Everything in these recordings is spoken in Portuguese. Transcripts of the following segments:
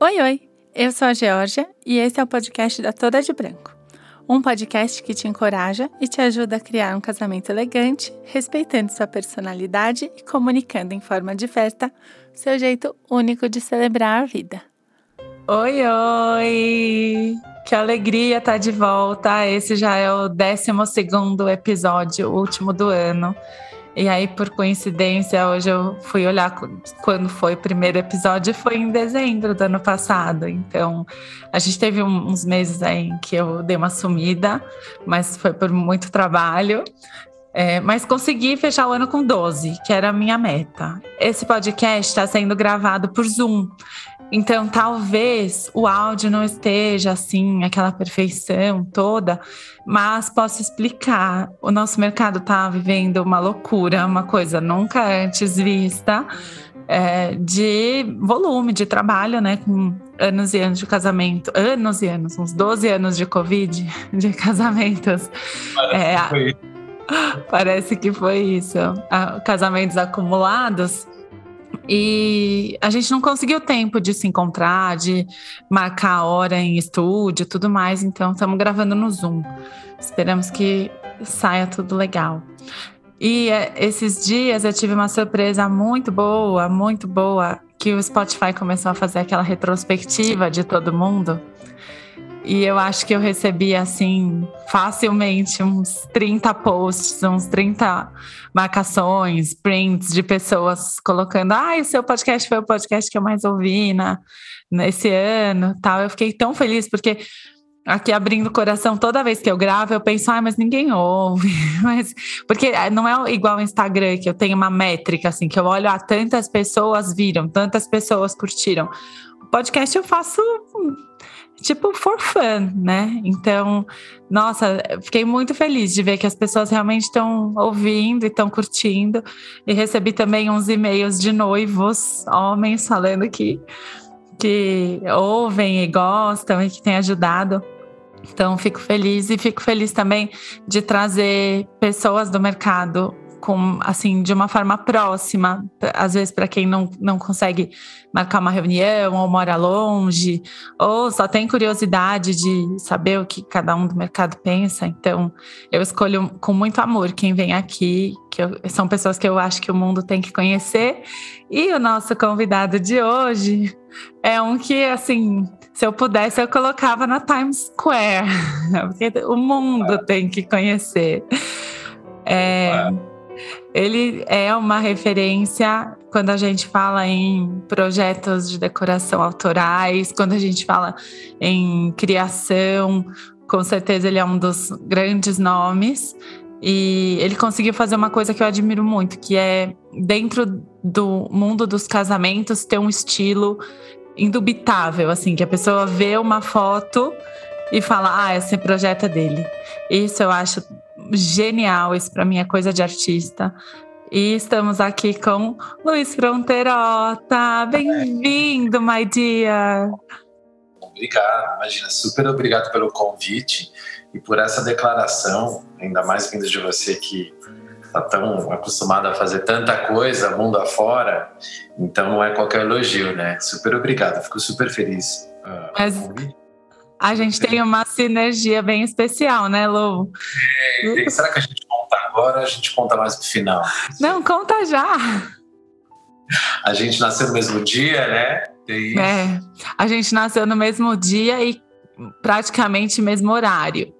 Oi, oi! Eu sou a Georgia e esse é o podcast da Toda de Branco. Um podcast que te encoraja e te ajuda a criar um casamento elegante, respeitando sua personalidade e comunicando em forma diversa seu jeito único de celebrar a vida. Oi, oi! Que alegria estar de volta! Esse já é o 12 episódio, o último do ano. E aí, por coincidência, hoje eu fui olhar quando foi o primeiro episódio, foi em dezembro do ano passado. Então, a gente teve uns meses aí em que eu dei uma sumida, mas foi por muito trabalho. É, mas consegui fechar o ano com 12, que era a minha meta. Esse podcast está sendo gravado por Zoom. Então, talvez o áudio não esteja assim, aquela perfeição toda, mas posso explicar. O nosso mercado está vivendo uma loucura, uma coisa nunca antes vista. É, de volume de trabalho, né? Com anos e anos de casamento, anos e anos, uns 12 anos de Covid de casamentos. Parece, é, que, foi. parece que foi isso. Casamentos acumulados. E a gente não conseguiu tempo de se encontrar, de marcar a hora em estúdio tudo mais, então estamos gravando no Zoom. Esperamos que saia tudo legal. E é, esses dias eu tive uma surpresa muito boa, muito boa, que o Spotify começou a fazer aquela retrospectiva de todo mundo. E eu acho que eu recebi, assim, facilmente uns 30 posts, uns 30 marcações, prints de pessoas colocando: ah, o seu podcast foi o podcast que eu mais ouvi na, nesse ano. tal. Eu fiquei tão feliz, porque aqui abrindo o coração, toda vez que eu gravo, eu penso, ah, mas ninguém ouve. mas, porque não é igual o Instagram, que eu tenho uma métrica, assim, que eu olho, ah, tantas pessoas viram, tantas pessoas curtiram. O podcast eu faço tipo for fun, né? Então, nossa, fiquei muito feliz de ver que as pessoas realmente estão ouvindo e estão curtindo. E recebi também uns e-mails de noivos, homens, falando que, que ouvem e gostam e que tem ajudado. Então, fico feliz e fico feliz também de trazer pessoas do mercado com assim de uma forma próxima, às vezes para quem não, não consegue marcar uma reunião ou mora longe, ou só tem curiosidade de saber o que cada um do mercado pensa. Então, eu escolho com muito amor quem vem aqui, que eu, são pessoas que eu acho que o mundo tem que conhecer. E o nosso convidado de hoje é um que assim, se eu pudesse eu colocava na Times Square, porque o mundo tem que conhecer. É, ele é uma referência quando a gente fala em projetos de decoração autorais, quando a gente fala em criação, com certeza ele é um dos grandes nomes. E ele conseguiu fazer uma coisa que eu admiro muito, que é dentro do mundo dos casamentos ter um estilo indubitável, assim, que a pessoa vê uma foto e fala: "Ah, esse projeto é dele". Isso eu acho genial, isso para mim é coisa de artista. E estamos aqui com Luiz Fronteirota. Bem-vindo, my dear. Obrigado, imagina, super obrigado pelo convite e por essa declaração, ainda mais vindo de você que está tão acostumado a fazer tanta coisa mundo afora, então não é qualquer elogio, né? Super obrigado, fico super feliz. Uh, Mas a gente tem uma sinergia bem especial, né, Lu? É, será que a gente conta agora ou a gente conta mais no final? Não, conta já. A gente nasceu no mesmo dia, né? É, a gente nasceu no mesmo dia e praticamente mesmo horário.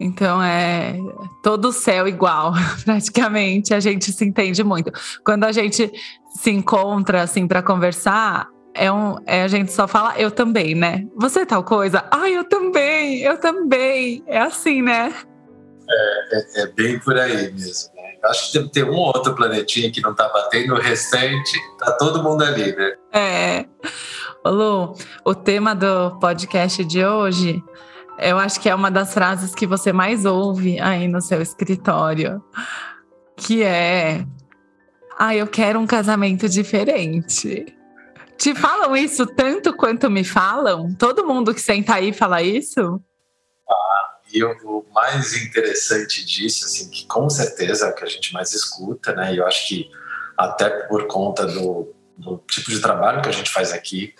Então é todo o céu igual, praticamente. A gente se entende muito. Quando a gente se encontra assim para conversar, é, um, é a gente só fala eu também, né? Você é tal coisa? Ah, eu também, eu também. É assim, né? É, é, é bem por aí mesmo. Né? Acho que ter um ou outro planetinha que não tá batendo, o restante tá todo mundo ali, né? É. Ô Lu, o tema do podcast de hoje, eu acho que é uma das frases que você mais ouve aí no seu escritório, que é: Ah, eu quero um casamento diferente. Te falam isso tanto quanto me falam? Todo mundo que senta aí fala isso? Ah, e o mais interessante disso, assim, que com certeza é o que a gente mais escuta, né? E eu acho que até por conta do, do tipo de trabalho que a gente faz aqui,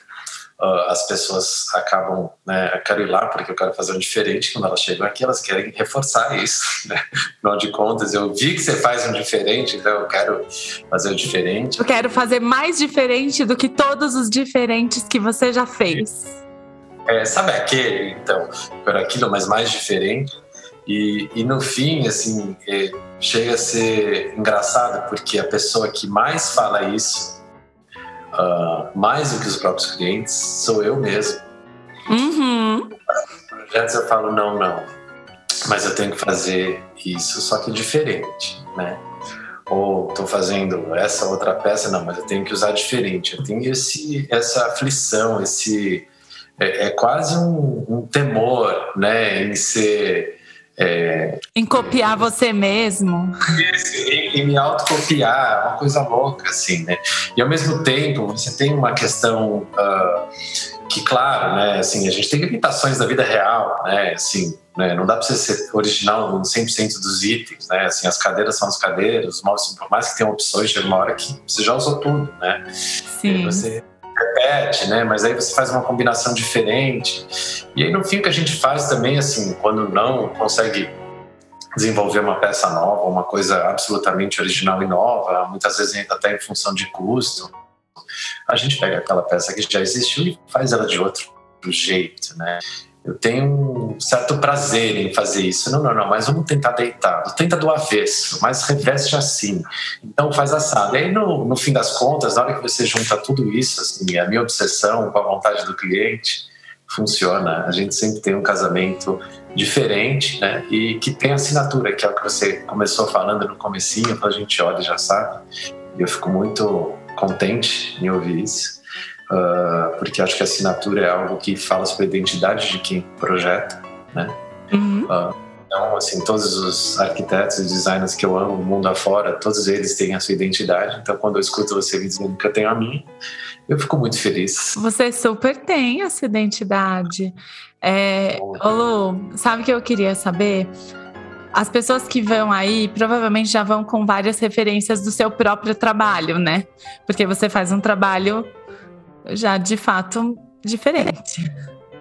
uh, as pessoas acabam, né, eu quero ir lá porque eu quero fazer um diferente. Quando elas chegam aqui, elas querem reforçar isso, né? Afinal de contas, eu vi que você faz um diferente, então eu quero fazer o diferente. Eu quero fazer mais diferente do que todos os diferentes que você já fez. É, sabe aquele, então, por aquilo, mas mais diferente. E, e no fim, assim, é, chega a ser engraçado porque a pessoa que mais fala isso uh, mais do que os próprios clientes, sou eu mesmo. Uhum. Projetos eu falo, não, não, mas eu tenho que fazer isso, só que diferente, né? Ou estou fazendo essa outra peça, não, mas eu tenho que usar diferente. Eu tenho esse, essa aflição, esse é, é quase um, um, temor, né, em ser é, em copiar você mesmo. Em, em me autocopiar, uma coisa louca, assim, né? E ao mesmo tempo, você tem uma questão uh, que, claro, né, assim, a gente tem limitações da vida real, né? Assim, né, não dá para você ser original em 100% dos itens, né? Assim, as cadeiras são as cadeiras, os móveis, por mais que tenham opções, chega uma hora que você já usou tudo, né? Sim. Você repete, né? Mas aí você faz uma combinação diferente. E aí no fim o que a gente faz também, assim, quando não consegue desenvolver uma peça nova, uma coisa absolutamente original e nova, muitas vezes até em função de custo, a gente pega aquela peça que já existiu e faz ela de outro jeito, né? Eu tenho um certo prazer em fazer isso. Não, não, não, mas vamos tentar deitado. Tenta do avesso, mas reveste assim. Então faz assado. E aí, no, no fim das contas, na hora que você junta tudo isso, assim, a minha obsessão com a vontade do cliente, funciona. A gente sempre tem um casamento diferente, né? E que tem assinatura, que é o que você começou falando no comecinho, a gente olha e já sabe. E eu fico muito contente em ouvir isso uh, porque acho que a assinatura é algo que fala sobre a identidade de quem projeta, né? Uhum. Uh, então, assim, todos os arquitetos e designers que eu amo, mundo afora, todos eles têm a sua identidade. Então, quando eu escuto você me dizendo que eu tenho a minha, eu fico muito feliz. Você super tem essa identidade. É, Lu, sabe o que eu queria saber? As pessoas que vão aí provavelmente já vão com várias referências do seu próprio trabalho, né? Porque você faz um trabalho já de fato diferente.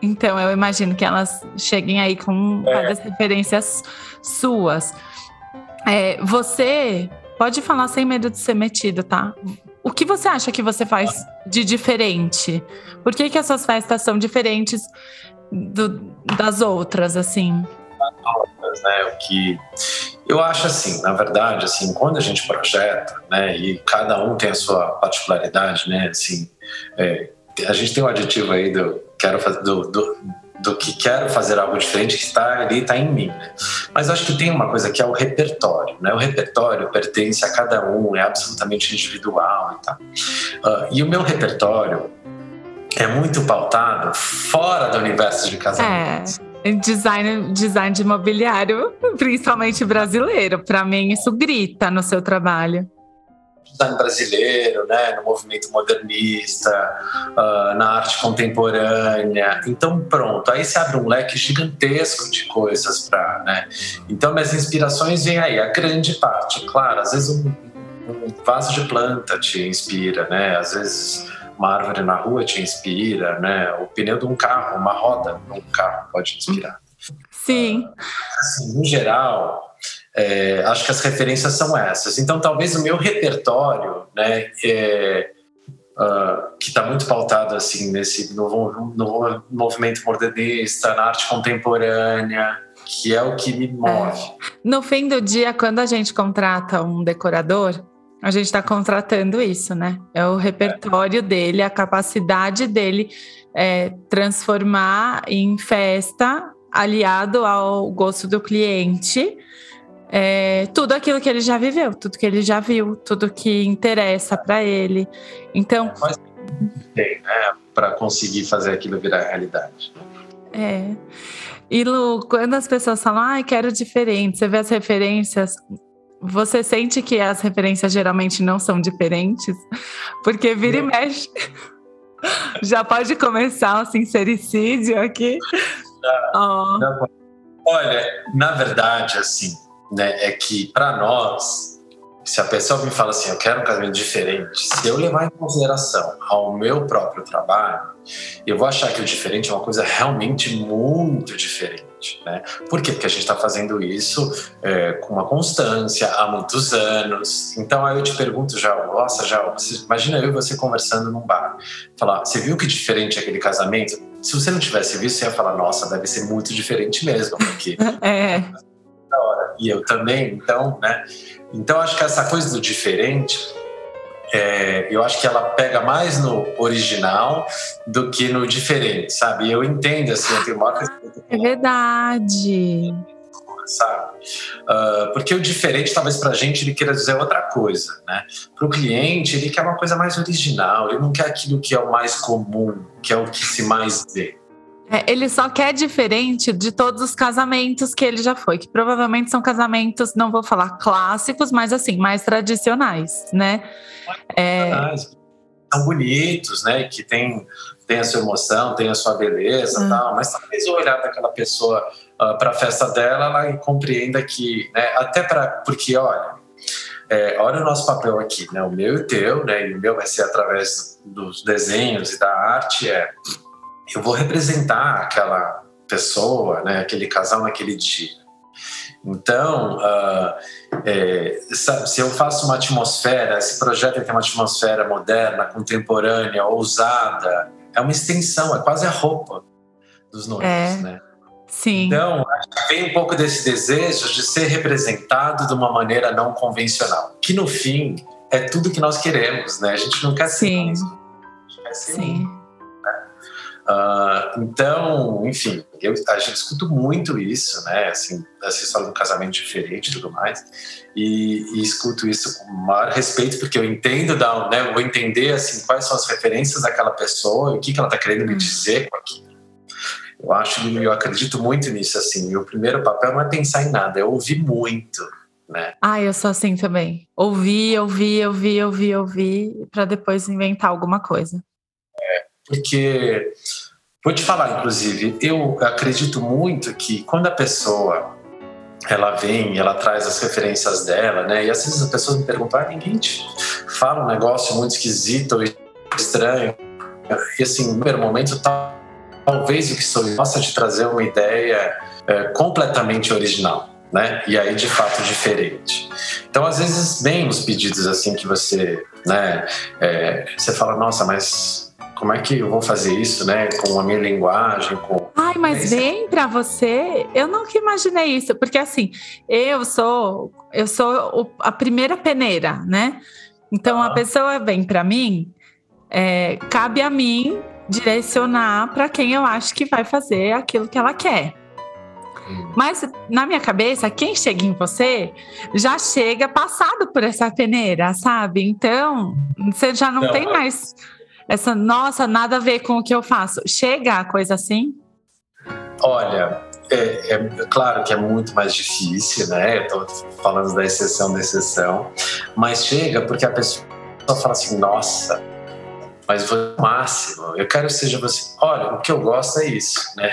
Então eu imagino que elas cheguem aí com é. várias referências suas. É, você pode falar sem medo de ser metido, tá? O que você acha que você faz de diferente? Por que, que as suas festas são diferentes do, das outras, assim? Né? O que eu acho assim, na verdade, assim, quando a gente projeta, né, e cada um tem a sua particularidade, né, assim, é, a gente tem um aditivo aí do quero fazer do, do, do, que quero fazer algo diferente que está ali está em mim né? mas acho que tem uma coisa que é o repertório né o repertório pertence a cada um é absolutamente individual e tal uh, e o meu repertório é muito pautado fora do universo de casamento é. Design, design de imobiliário, principalmente brasileiro. Para mim, isso grita no seu trabalho design brasileiro, né, no movimento modernista, uh, na arte contemporânea. Então, pronto, aí se abre um leque gigantesco de coisas para, né? Então, minhas inspirações vêm aí, a grande parte, claro, às vezes um, um vaso de planta te inspira, né? Às vezes uma árvore na rua te inspira, né? O pneu de um carro, uma roda de um carro pode inspirar. Sim. Assim, no geral, é, acho que as referências são essas. Então, talvez o meu repertório, né, é, uh, que está muito pautado assim nesse no, no, movimento modernista, na arte contemporânea, que é o que me move. É. No fim do dia, quando a gente contrata um decorador, a gente está contratando isso, né? É o repertório é. dele, a capacidade dele é, transformar em festa aliado ao gosto do cliente é, tudo aquilo que ele já viveu, tudo que ele já viu, tudo que interessa para ele. Então. Mas tem, né? Para conseguir fazer aquilo virar realidade. É. E Lu, quando as pessoas falam, ah, quero diferente, você vê as referências, você sente que as referências geralmente não são diferentes? Porque vira e mexe. Já pode começar o sincericídio aqui. Não, oh. não. Olha, na verdade, assim, né, é que para nós se a pessoa me fala assim, eu quero um casamento diferente, se eu levar em consideração ao meu próprio trabalho, eu vou achar que o diferente é uma coisa realmente muito diferente. Né? Por quê? Porque a gente está fazendo isso é, com uma constância há muitos anos. Então aí eu te pergunto já, nossa, já, imagina eu e você conversando num bar, falar, você viu que diferente aquele casamento? Se você não tivesse visto, você ia falar, nossa, deve ser muito diferente mesmo, porque é. E eu também, então, né? Então acho que essa coisa do diferente é, eu acho que ela pega mais no original do que no diferente, sabe? Eu entendo, assim, eu tenho uma É verdade. Sabe? Uh, porque o diferente, talvez para a gente, ele queira dizer outra coisa, né? Para o cliente, ele quer uma coisa mais original, ele não quer aquilo que é o mais comum, que é o que se mais vê. É, ele só quer diferente de todos os casamentos que ele já foi, que provavelmente são casamentos, não vou falar clássicos, mas assim, mais tradicionais, né? É... São bonitos, né? Que tem, tem a sua emoção, tem a sua beleza, ah. tal, mas talvez o olhar daquela pessoa uh, ah, para a festa dela, ela compreenda que, né? Até para. Porque, olha, é, olha o nosso papel aqui, né? O meu e o teu, né? E o meu vai ser através dos desenhos e da arte, é eu vou representar aquela pessoa, né, aquele casal naquele dia. Então, uh, é, se eu faço uma atmosfera, esse projeto tem uma atmosfera moderna, contemporânea, ousada, é uma extensão, é quase a roupa dos noivos, é, né? Sim. Então, vem um pouco desse desejo de ser representado de uma maneira não convencional, que no fim é tudo que nós queremos, né? A gente não quer ser Sim. A gente quer ser Sim. Um Uh, então, enfim, eu, a gente escuta muito isso, né? Assim, essa história do casamento diferente e tudo mais. E, e, escuto isso com maior respeito, porque eu entendo, da, né? vou entender assim, quais são as referências daquela pessoa e o que, que ela está querendo me hum. dizer com aquilo. Eu acho, eu acredito muito nisso, assim. o primeiro papel não é pensar em nada, é ouvir muito. Né? Ah, eu sou assim também. Ouvir, ouvir, ouvir, ouvir, ouvir, para depois inventar alguma coisa. Porque, vou te falar, inclusive, eu acredito muito que quando a pessoa ela vem, ela traz as referências dela, né? E às vezes as pessoas me perguntam, ah, ninguém te fala um negócio muito esquisito ou estranho. E assim, no primeiro momento, talvez o que sou gosta de trazer uma ideia é, completamente original, né? E aí, de fato, diferente. Então, às vezes, vem os pedidos assim que você, né? É, você fala, nossa, mas como é que eu vou fazer isso, né? Com a minha linguagem, com. Ai, mas vem para você. Eu nunca imaginei isso, porque assim, eu sou, eu sou a primeira peneira, né? Então ah. a pessoa vem para mim, é, cabe a mim direcionar para quem eu acho que vai fazer aquilo que ela quer. Hum. Mas na minha cabeça, quem chega em você já chega passado por essa peneira, sabe? Então, você já não, não tem é... mais essa, nossa, nada a ver com o que eu faço. Chega a coisa assim? Olha, é, é, claro que é muito mais difícil, né? Eu tô falando da exceção da exceção, mas chega porque a pessoa fala assim, nossa, mas o máximo, eu quero que seja você. Olha, o que eu gosto é isso, né?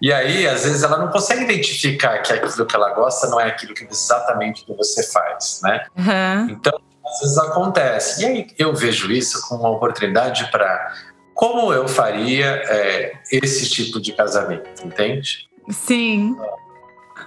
E aí, às vezes, ela não consegue identificar que aquilo que ela gosta não é aquilo que exatamente que você faz, né? Uhum. Então, às vezes acontece. E aí eu vejo isso como uma oportunidade para como eu faria é, esse tipo de casamento, entende? Sim.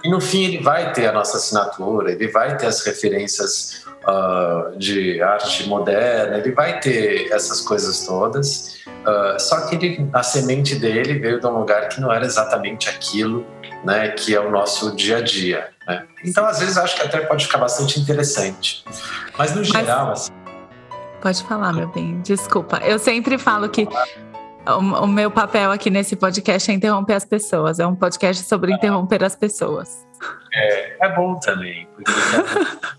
E no fim ele vai ter a nossa assinatura, ele vai ter as referências uh, de arte moderna, ele vai ter essas coisas todas. Uh, só que ele, a semente dele veio de um lugar que não era exatamente aquilo né, que é o nosso dia a dia. Né? Então, às vezes, acho que até pode ficar bastante interessante. Mas, no geral, Mas, assim. Pode falar, meu bem. Desculpa. Eu sempre falo que o, meu papel aqui nesse podcast é interromper as pessoas. É um podcast sobre interromper as pessoas. É, é bom também. Porque é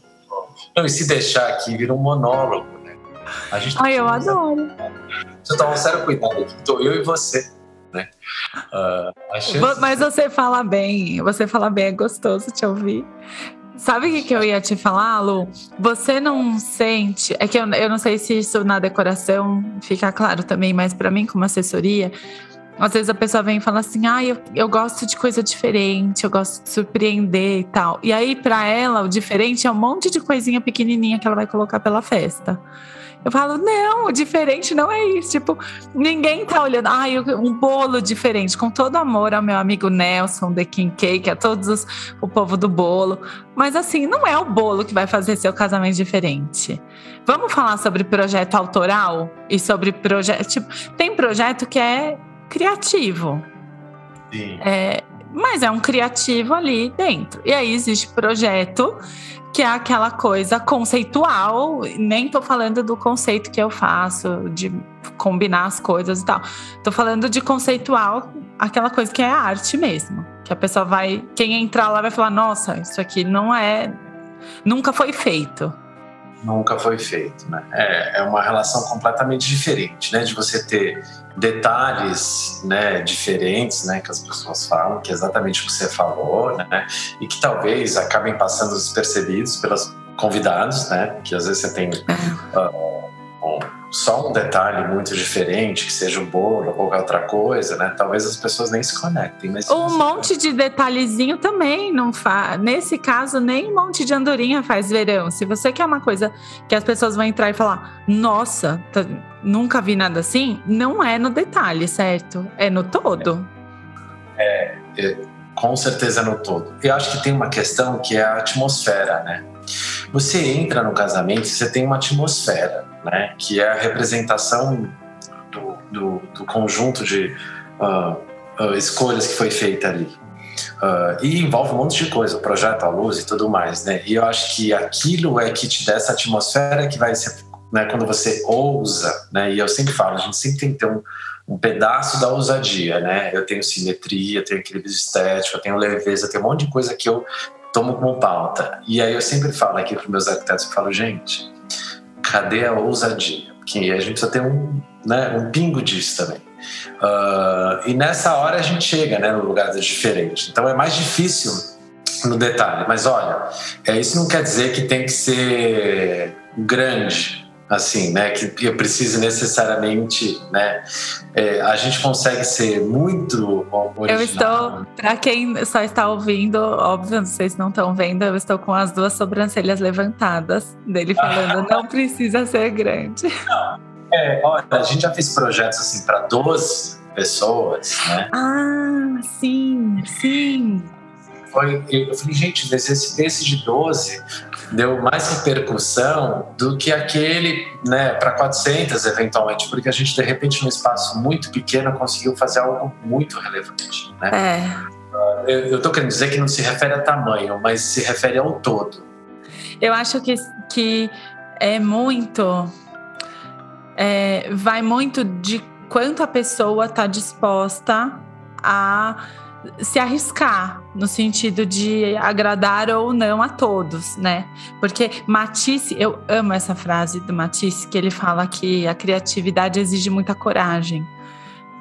Não, e se deixar aqui, vira um monólogo, né? A gente Ai, eu adoro. Você toma um sério cuidado aqui. Estou eu e você né? Uh, Mas você fala bem, você fala bem, é gostoso te ouvir. Sabe o que, que eu ia te falar, Lu? Você não sente. É que eu, eu não sei se isso na decoração fica claro também, mas para mim, como assessoria, às vezes a pessoa vem e fala assim: ah, eu, eu gosto de coisa diferente, eu gosto de surpreender e tal. E aí, para ela, o diferente é um monte de coisinha pequenininha que ela vai colocar pela festa. Eu falo, não, o diferente não é isso. Tipo, ninguém tá olhando. Ai, um bolo diferente, com todo amor ao meu amigo Nelson, The King Cake, a todos os, o povo do bolo. Mas assim, não é o bolo que vai fazer seu casamento diferente. Vamos falar sobre projeto autoral e sobre projeto. Tipo, tem projeto que é criativo. Sim. É, mas é um criativo ali dentro. E aí existe projeto que é aquela coisa conceitual, nem tô falando do conceito que eu faço, de combinar as coisas e tal. Tô falando de conceitual, aquela coisa que é arte mesmo. Que a pessoa vai, quem entrar lá vai falar: nossa, isso aqui não é. Nunca foi feito. Nunca foi feito, né? É, é uma relação completamente diferente, né? De você ter detalhes né, diferentes né, que as pessoas falam, que é exatamente o que você falou, né, e que talvez acabem passando despercebidos pelos convidados, né, que às vezes você tem uh, um, só um detalhe muito diferente, que seja o bolo ou qualquer outra coisa, né, talvez as pessoas nem se conectem. Mas um monte de detalhezinho também não faz. Nesse caso, nem um monte de andorinha faz verão. Se você quer uma coisa que as pessoas vão entrar e falar, nossa, tá nunca vi nada assim, não é no detalhe, certo? É no todo. É, é, com certeza é no todo. Eu acho que tem uma questão que é a atmosfera, né? Você entra no casamento você tem uma atmosfera, né? Que é a representação do, do, do conjunto de uh, uh, escolhas que foi feita ali. Uh, e envolve um monte de coisa, o projeto, a luz e tudo mais, né? E eu acho que aquilo é que te dá essa atmosfera que vai ser né, quando você ousa, né, e eu sempre falo, a gente sempre tem que ter um, um pedaço da ousadia, né? Eu tenho simetria, tenho equilíbrio estético, eu tenho leveza, tenho um monte de coisa que eu tomo como pauta. E aí eu sempre falo aqui para meus arquitetos, eu falo, gente, cadê a ousadia? Porque a gente precisa ter um, né, um pingo disso também. Uh, e nessa hora a gente chega né, no lugar diferente. Então é mais difícil no detalhe. Mas olha, é, isso não quer dizer que tem que ser grande, assim, né, que eu precise necessariamente, né, é, a gente consegue ser muito original. Eu estou, para quem só está ouvindo, óbvio, vocês não estão vendo, eu estou com as duas sobrancelhas levantadas dele falando, não precisa ser grande. É, olha, a gente já fez projetos assim para 12 pessoas, né? Ah, sim, sim. Foi, eu falei, gente, esse, esse de 12 deu mais repercussão do que aquele né, para 400 eventualmente, porque a gente de repente num espaço muito pequeno conseguiu fazer algo muito relevante. Né? É. Eu estou querendo dizer que não se refere a tamanho, mas se refere ao todo. Eu acho que, que é muito. É, vai muito de quanto a pessoa está disposta a se arriscar no sentido de agradar ou não a todos, né? Porque Matisse, eu amo essa frase do Matisse que ele fala que a criatividade exige muita coragem.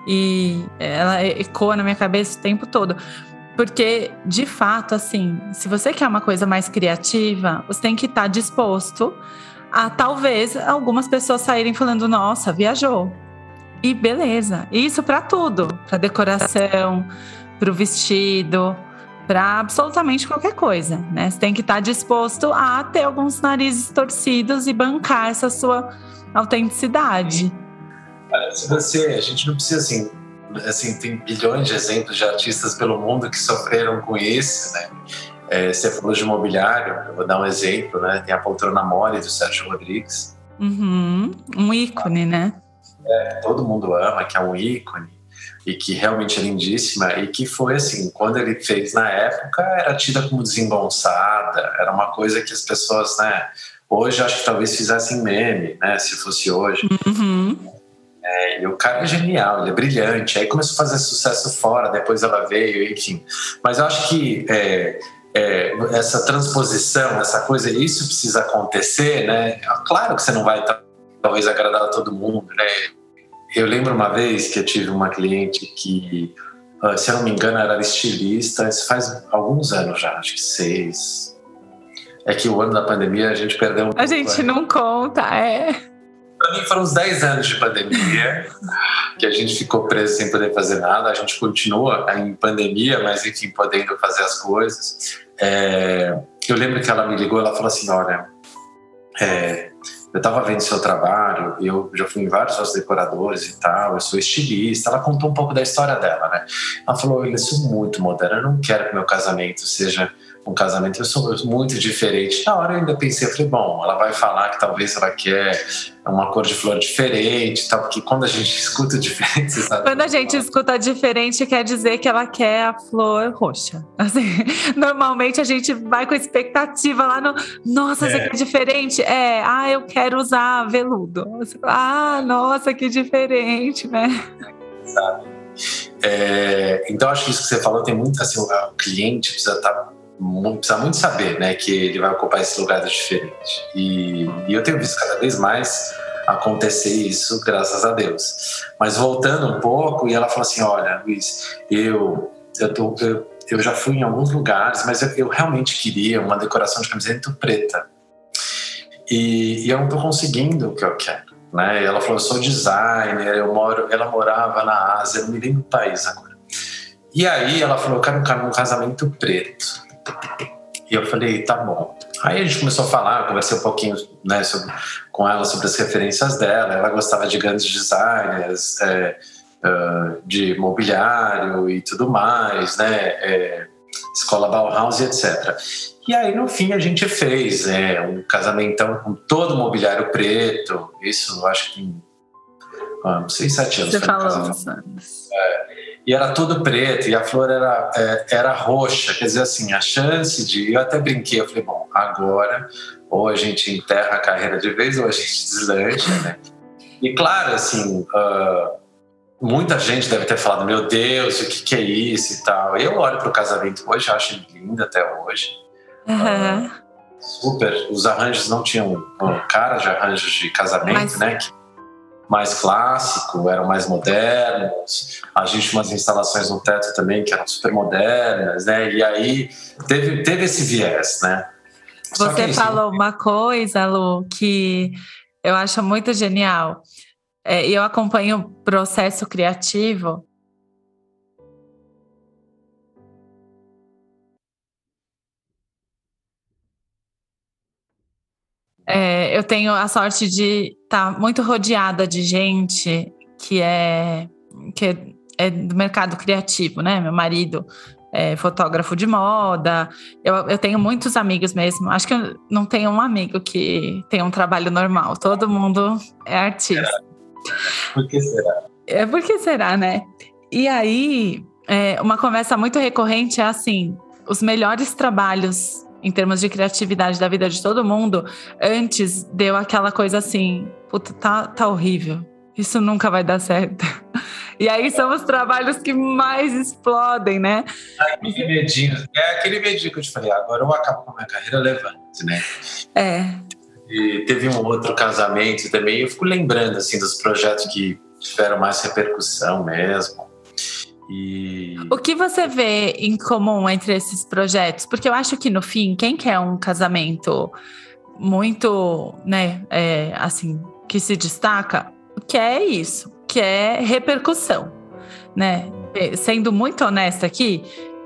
E ela ecoa na minha cabeça o tempo todo. Porque, de fato, assim, se você quer uma coisa mais criativa, você tem que estar disposto a talvez algumas pessoas saírem falando: nossa, viajou. E beleza. Isso para tudo, para decoração, para o vestido, para absolutamente qualquer coisa, né? Você tem que estar disposto a ter alguns narizes torcidos e bancar essa sua autenticidade. Se você, a gente não precisa assim, assim tem bilhões de exemplos de artistas pelo mundo que sofreram com isso, né? É, você falou de mobiliário, eu vou dar um exemplo, né? Tem a poltrona mole do Sérgio Rodrigues. Uhum, um ícone, né? É, todo mundo ama, que é um ícone e que realmente é lindíssima e que foi assim, quando ele fez na época era tida como desengonçada, era uma coisa que as pessoas, né, hoje acho que talvez fizessem meme, né, se fosse hoje. Uhum. É, e o cara é genial, ele é brilhante. Aí começou a fazer sucesso fora, depois ela veio, enfim. Mas eu acho que é, é, essa transposição, essa coisa, isso precisa acontecer, né? Claro que você não vai talvez agradar a todo mundo, né? Eu lembro uma vez que eu tive uma cliente que, ah, se eu não me engano, era estilista, isso faz alguns anos já, acho que seis. É que o ano da pandemia a gente perdeu um A gente não conta, é. Para mim foram uns 10 anos de pandemia, que a gente ficou preso sem poder fazer nada. A gente continua em pandemia, mas enfim, podendo fazer as coisas. É, eu lembro que ela me ligou, ela falou assim: olha, é, eu estava vendo seu trabalho, eu já fui em vários outros decoradores e tal, eu sou estilista. Ela contou um pouco da história dela, né? Ela falou: eu sou muito moderna, eu não quero que meu casamento seja um casamento, eu sou muito diferente. Na hora eu ainda pensei, eu falei, bom, ela vai falar que talvez ela quer uma cor de flor diferente, tal, porque quando a gente escuta diferente, você sabe. Quando a gente escuta diferente, quer dizer que ela quer a flor roxa. Assim, normalmente a gente vai com expectativa lá no, nossa, é. você quer diferente? É, ah, eu quero usar veludo. Ah, nossa, que diferente, né? Sabe? É, então acho que isso que você falou tem muito assim, o cliente precisa estar tá precisa muito saber, né, que ele vai ocupar esse lugar diferente. E, e eu tenho visto cada vez mais acontecer isso, graças a Deus. Mas voltando um pouco, e ela falou assim: Olha, Luiz, eu, eu, tô, eu, eu já fui em alguns lugares, mas eu, eu realmente queria uma decoração de camiseta preta. E, e eu não estou conseguindo o que eu quero. Né? Ela falou: Eu sou designer, eu moro. Ela morava na Ásia, não me lembro do país agora. E aí ela falou: Eu quero um casamento preto. E eu falei, tá bom. Aí a gente começou a falar, conversei um pouquinho né, sobre, com ela sobre as referências dela. Ela gostava de grandes designers, é, uh, de mobiliário e tudo mais, né? É, escola Bauhaus e etc. E aí, no fim, a gente fez é, um casamentão com todo o mobiliário preto. Isso, acho que tem ah, seis, sete anos. Você falou uns anos. É, e era tudo preto, e a flor era, é, era roxa, quer dizer assim, a chance de. Eu até brinquei, eu falei, bom, agora ou a gente enterra a carreira de vez ou a gente deslancha, né? E claro, assim, uh, muita gente deve ter falado, meu Deus, o que, que é isso e tal. Eu olho para o casamento hoje, acho lindo até hoje. Uhum. Uh, super. Os arranjos não tinham um, cara de arranjos de casamento, Mas... né? Que mais clássico, eram mais modernos. A gente tinha umas instalações no teto também que eram super modernas, né? E aí teve, teve esse viés, né? Você é falou uma coisa, Lu, que eu acho muito genial. É, eu acompanho o processo criativo É, eu tenho a sorte de estar tá muito rodeada de gente que é, que é, é do mercado criativo, né? Meu marido é fotógrafo de moda. Eu, eu tenho muitos amigos mesmo. Acho que eu não tenho um amigo que tem um trabalho normal. Todo mundo é artista. Por que será? É por que será, né? E aí, é, uma conversa muito recorrente é assim: os melhores trabalhos em termos de criatividade da vida de todo mundo, antes deu aquela coisa assim, puta, tá, tá horrível. Isso nunca vai dar certo. E aí são os trabalhos que mais explodem, né? Aquele medinho, é aquele medinho que eu te falei, agora eu acabo com a minha carreira levante, né? É. E teve um outro casamento também, eu fico lembrando assim dos projetos que tiveram mais repercussão mesmo. E... O que você vê em comum entre esses projetos? Porque eu acho que no fim, quem quer um casamento muito, né, é, assim, que se destaca, quer isso, quer repercussão, né? Sendo muito honesta aqui,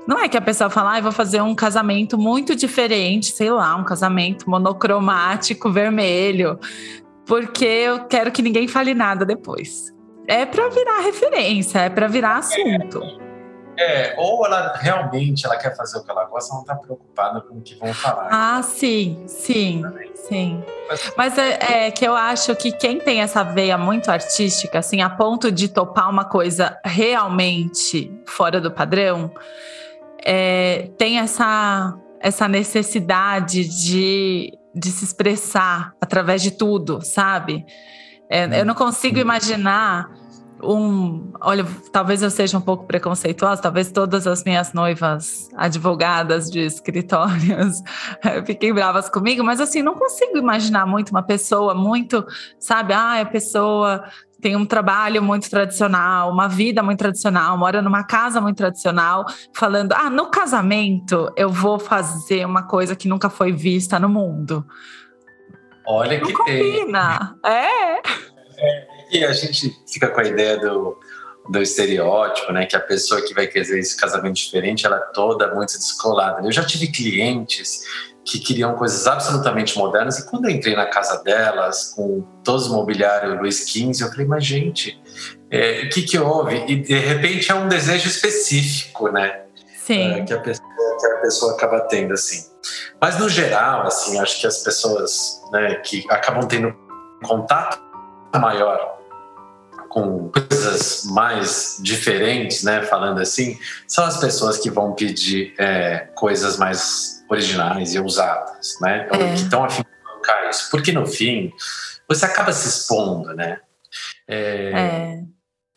não é que a pessoa fala, ah, vou fazer um casamento muito diferente, sei lá, um casamento monocromático, vermelho, porque eu quero que ninguém fale nada depois é para virar referência, é para virar assunto. É, é, ou ela realmente ela quer fazer o que ela gosta, não está preocupada com o que vão falar. Ah, sim, sim, sim. Mas é, é, que eu acho que quem tem essa veia muito artística, assim, a ponto de topar uma coisa realmente fora do padrão, é, tem essa, essa necessidade de, de se expressar através de tudo, sabe? É, eu não consigo imaginar um. Olha, talvez eu seja um pouco preconceituosa, talvez todas as minhas noivas advogadas de escritórios fiquem bravas comigo, mas assim, não consigo imaginar muito uma pessoa muito, sabe, ah, a pessoa tem um trabalho muito tradicional, uma vida muito tradicional, mora numa casa muito tradicional, falando: ah, no casamento eu vou fazer uma coisa que nunca foi vista no mundo. Olha não que combina. tem. É. É, e a gente fica com a ideia do, do estereótipo, né? Que a pessoa que vai querer esse casamento diferente, ela é toda muito descolada. Eu já tive clientes que queriam coisas absolutamente modernas e quando eu entrei na casa delas com todos os mobiliário Luiz XV, eu falei, mas gente, é, o que que houve? E de repente é um desejo específico, né? É, que, a pessoa, que a pessoa acaba tendo, assim. Mas no geral, assim, acho que as pessoas, né, que acabam tendo contato maior com coisas mais diferentes, né, falando assim, são as pessoas que vão pedir é, coisas mais originais e ousadas, né, é. que estão afim de colocar isso, porque no fim você acaba se expondo, né. É,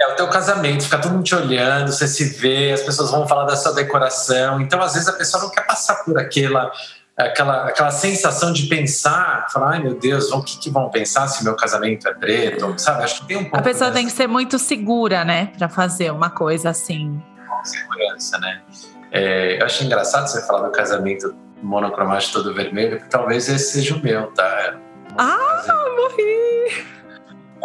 é. o teu casamento, fica todo mundo te olhando, você se vê, as pessoas vão falar da sua decoração, então às vezes a pessoa não quer passar por aquela aquela, aquela sensação de pensar, falar, ai meu Deus, o que, que vão pensar se meu casamento é preto, sabe? Acho que tem um pouco. A pessoa dessa... tem que ser muito segura, né, para fazer uma coisa assim. Com segurança, né? É, eu acho engraçado você falar do casamento monocromático todo vermelho, porque talvez esse seja o meu, tá? Ah, morri!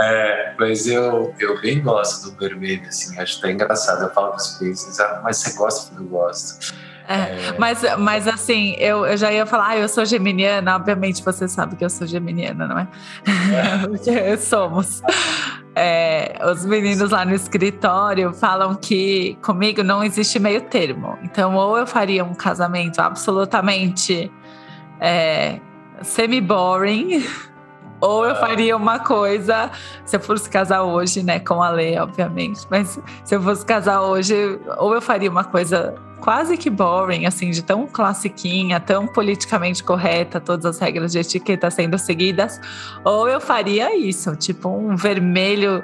É, mas eu, eu bem gosto do vermelho, assim, acho até engraçado. Eu falo para os clientes, ah, mas você gosta? Eu gosto. É, é, mas, mas assim, eu, eu já ia falar, ah, eu sou geminiana, obviamente você sabe que eu sou geminiana, não é? é. Porque somos. É, os meninos lá no escritório falam que comigo não existe meio termo. Então, ou eu faria um casamento absolutamente é, semi-boring, ou eu faria uma coisa, se eu fosse casar hoje, né, com a lei, obviamente, mas se eu fosse casar hoje, ou eu faria uma coisa quase que boring, assim, de tão classiquinha, tão politicamente correta, todas as regras de etiqueta sendo seguidas, ou eu faria isso, tipo um vermelho,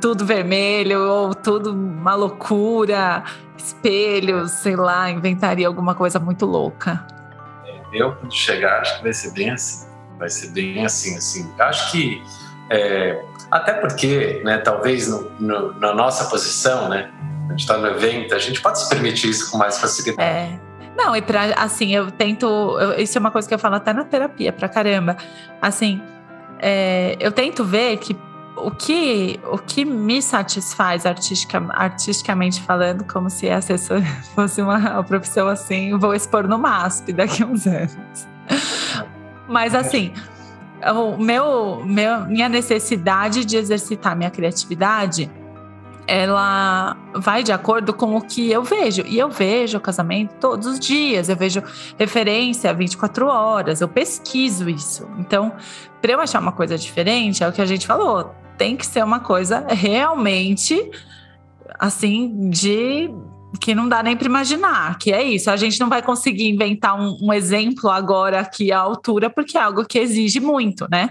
tudo vermelho, ou tudo uma loucura, espelhos, sei lá, inventaria alguma coisa muito louca. É, eu, quando chegar, acho que vai ser bem assim. Vai ser bem assim, assim. Acho que. É, até porque, né, talvez no, no, na nossa posição, né, a gente está no evento, a gente pode se permitir isso com mais facilidade. É. Não, e para assim, eu tento. Eu, isso é uma coisa que eu falo até na terapia, pra caramba. Assim, é, eu tento ver que o que, o que me satisfaz artistica, artisticamente falando, como se essa fosse uma, uma profissão assim, vou expor no MASP daqui a uns anos. Mas assim, o meu, meu, minha necessidade de exercitar minha criatividade ela vai de acordo com o que eu vejo. E eu vejo o casamento todos os dias, eu vejo referência 24 horas, eu pesquiso isso. Então, para eu achar uma coisa diferente, é o que a gente falou, tem que ser uma coisa realmente assim de que não dá nem para imaginar, que é isso. A gente não vai conseguir inventar um, um exemplo agora aqui à altura, porque é algo que exige muito, né?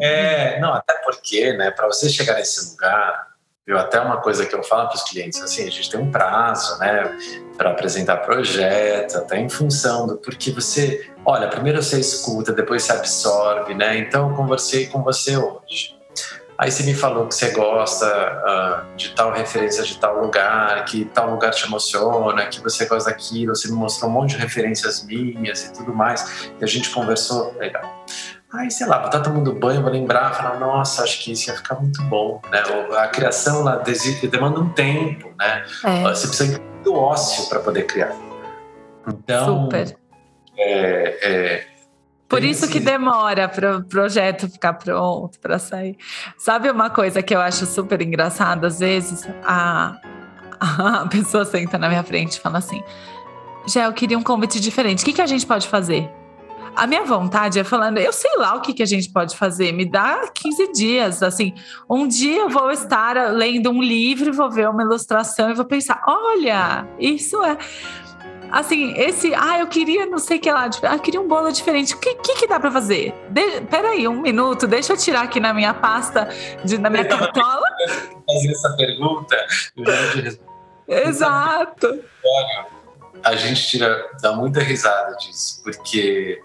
É, não, até porque, né, para você chegar nesse lugar, Viu? Até uma coisa que eu falo para os clientes, assim, a gente tem um prazo, né, para apresentar projeto, até em função do porque você, olha, primeiro você escuta, depois você absorve, né? Então eu conversei com você hoje. Aí você me falou que você gosta uh, de tal referência de tal lugar, que tal lugar te emociona, que você gosta daquilo, você me mostrou um monte de referências minhas e tudo mais, e a gente conversou, legal. Aí, sei lá, vou estar tomando banho, vou lembrar, falar, nossa, acho que isso ia ficar muito bom, né? A criação ela demanda um tempo, né? É. Você precisa do ócio para poder criar. Então, Super. É, é, por isso que demora para o projeto ficar pronto, para sair. Sabe uma coisa que eu acho super engraçada? Às vezes a, a pessoa senta na minha frente e fala assim: Já, eu queria um convite diferente. O que, que a gente pode fazer? A minha vontade é falando, eu sei lá o que, que a gente pode fazer, me dá 15 dias, assim, um dia eu vou estar lendo um livro, vou ver uma ilustração e vou pensar, olha, isso é assim, esse, ah, eu queria não sei o que lá, ah, eu queria um bolo diferente. O que, que, que dá para fazer? De, peraí, um minuto, deixa eu tirar aqui na minha pasta, de, na minha cartola. Fazer essa pergunta, eu já Exato. A gente tira, dá muita risada disso, porque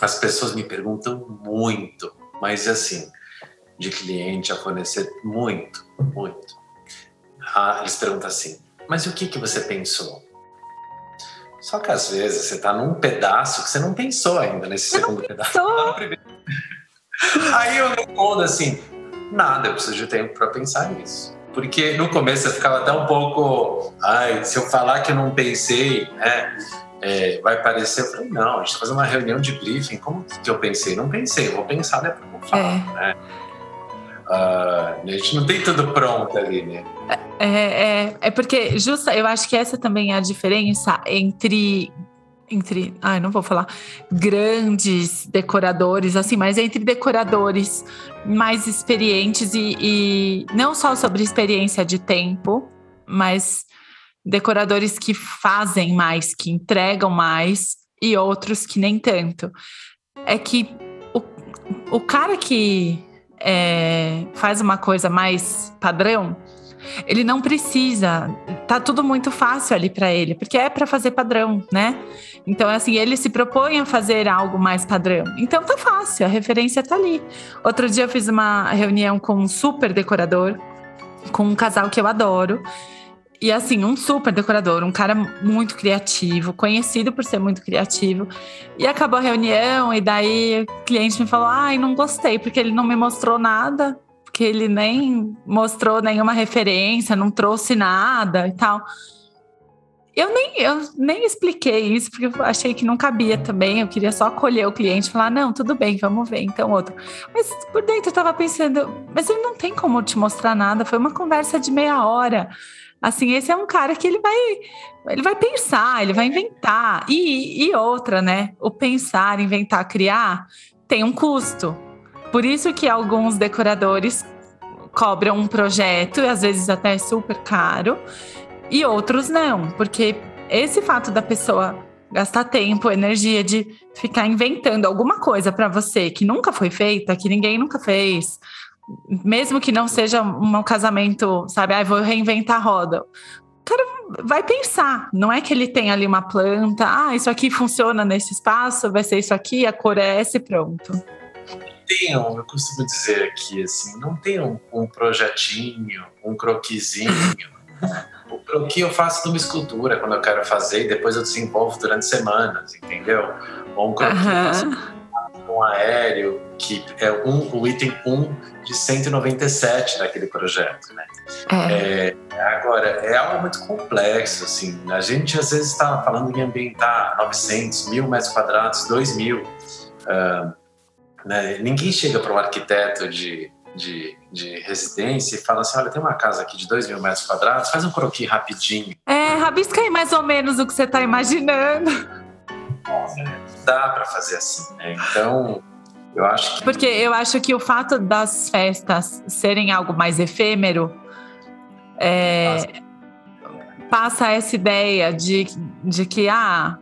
as pessoas me perguntam muito, mas assim, de cliente a fornecer, muito, muito. Ah, eles perguntam assim, mas o que, que você pensou? Só que às vezes você está num pedaço que você não pensou ainda nesse segundo pedaço. Tá Aí eu respondo assim, Nada, eu preciso de tempo para pensar nisso. Porque no começo eu ficava até um pouco, ai, se eu falar que eu não pensei, né? É, vai parecer, eu falei, não, a gente está fazendo uma reunião de briefing, como que eu pensei? Não pensei, eu vou pensar depois né, vou falar, é. né? Uh, a gente não tem tudo pronto ali, né? É, é, é porque, justa, eu acho que essa também é a diferença entre entre, ai, não vou falar grandes decoradores, assim, mas entre decoradores mais experientes e, e, não só sobre experiência de tempo, mas decoradores que fazem mais, que entregam mais e outros que nem tanto. É que o, o cara que é, faz uma coisa mais padrão, ele não precisa, tá tudo muito fácil ali para ele, porque é para fazer padrão, né? Então, assim, ele se propõe a fazer algo mais padrão. Então, tá fácil, a referência tá ali. Outro dia eu fiz uma reunião com um super decorador, com um casal que eu adoro. E assim, um super decorador, um cara muito criativo, conhecido por ser muito criativo. E acabou a reunião, e daí o cliente me falou: ai, não gostei, porque ele não me mostrou nada que ele nem mostrou nenhuma referência, não trouxe nada e tal. Eu nem, eu nem expliquei isso, porque eu achei que não cabia também. Eu queria só acolher o cliente e falar: não, tudo bem, vamos ver, então outro. Mas por dentro eu estava pensando: mas ele não tem como te mostrar nada, foi uma conversa de meia hora. Assim, esse é um cara que ele vai, ele vai pensar, ele vai inventar. E, e outra, né? O pensar, inventar, criar tem um custo. Por isso que alguns decoradores cobram um projeto, e às vezes até super caro, e outros não, porque esse fato da pessoa gastar tempo, energia de ficar inventando alguma coisa para você que nunca foi feita, que ninguém nunca fez, mesmo que não seja um casamento, sabe, ah, vou reinventar a roda. O cara vai pensar, não é que ele tem ali uma planta, ah, isso aqui funciona nesse espaço, vai ser isso aqui, a cor é essa e pronto tem um, eu costumo dizer aqui, assim, não tem um, um projetinho, um croquisinho. o croqui eu faço numa escultura quando eu quero fazer e depois eu desenvolvo durante semanas, entendeu? Ou um croqui uhum. eu faço um aéreo que é um, o item 1 de 197 daquele projeto, né? É. É, agora, é algo muito complexo, assim. A gente às vezes está falando em ambientar 900, mil metros quadrados, 2 mil. Uh, né? Ninguém chega para um arquiteto de, de, de, residência e fala assim: olha, tem uma casa aqui de 2 mil metros quadrados, faz um croquis rapidinho. É, rabisca aí mais ou menos o que você está imaginando. Dá para fazer assim, né? Então. Eu acho que... Porque eu acho que o fato das festas serem algo mais efêmero é, passa essa ideia de, de que ah,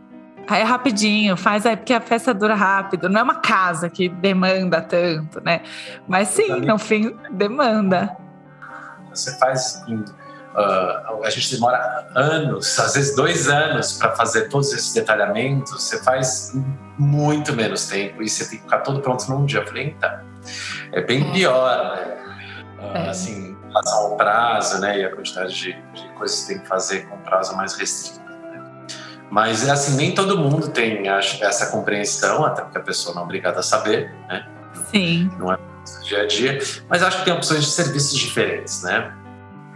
é rapidinho, faz aí, porque a festa dura rápido. Não é uma casa que demanda tanto, né? Mas sim, no fim, demanda. Você faz. Em, uh, a gente demora anos, às vezes dois anos, para fazer todos esses detalhamentos. Você faz muito menos tempo e você tem que ficar todo pronto num dia. Eu falei, então, é bem pior, né? Uh, é. Assim, em relação ao prazo, né? E a quantidade de, de coisas que você tem que fazer com prazo mais restrito. Mas, assim, nem todo mundo tem acho, essa compreensão, até porque a pessoa não é obrigada a saber, né? Sim. Não é dia a dia. Mas acho que tem opções de serviços diferentes, né?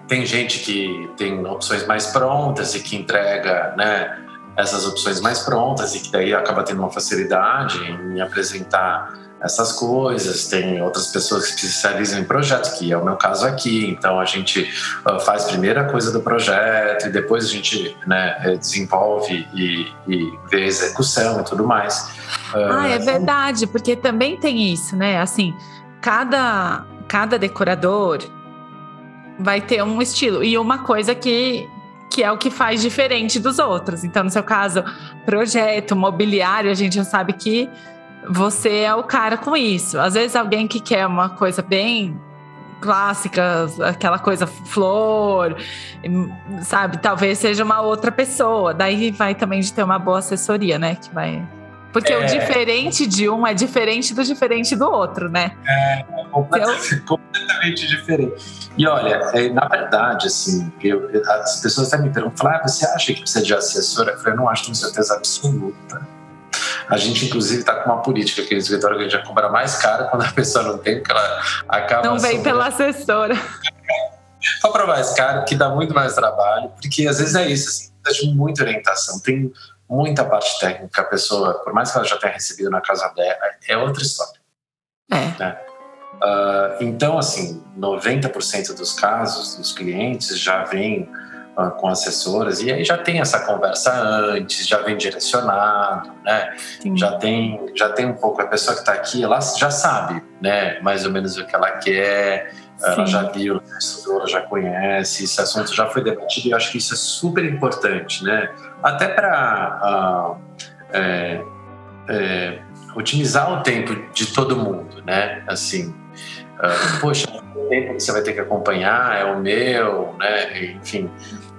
Tem gente que tem opções mais prontas e que entrega, né? Essas opções mais prontas e que daí acaba tendo uma facilidade em apresentar essas coisas. Tem outras pessoas que se especializam em projetos, que é o meu caso aqui. Então a gente uh, faz primeiro a coisa do projeto e depois a gente né, eh, desenvolve e, e vê a execução e tudo mais. Uh, ah, é verdade, porque também tem isso, né? Assim, cada, cada decorador vai ter um estilo e uma coisa que que é o que faz diferente dos outros. Então, no seu caso, projeto, mobiliário, a gente já sabe que você é o cara com isso. Às vezes alguém que quer uma coisa bem clássica, aquela coisa flor, sabe? Talvez seja uma outra pessoa. Daí vai também de ter uma boa assessoria, né? Que vai. Porque é... o diferente de um é diferente do diferente do outro, né? É, completamente, então... completamente diferente. E olha, é, na verdade, assim, eu, as pessoas até me perguntam, ah, você acha que precisa de assessora? Eu falei, eu não acho com certeza absoluta A gente, inclusive, está com uma política aqui no escritório que a gente já cobra mais caro quando a pessoa não tem, porque ela acaba. Não vem pela assessora. Cobra mais caro, que dá muito mais trabalho, porque às vezes é isso, assim, precisa de muita orientação. Tem muita parte técnica, a pessoa, por mais que ela já tenha recebido na casa dela, é outra história. É. Né? Uh, então, assim, 90% dos casos dos clientes já vêm uh, com assessoras e aí já tem essa conversa antes, já vem direcionado, né? Sim. Já tem, já tem um pouco a pessoa que está aqui, ela já sabe, né? Mais ou menos o que ela quer. Sim. Ela já viu, estudou, já conhece, esse assunto já foi debatido e eu acho que isso é super importante, né? Até para uh, é, é, otimizar o tempo de todo mundo, né? Assim, uh, poxa, o tempo que você vai ter que acompanhar é o meu, né? Enfim,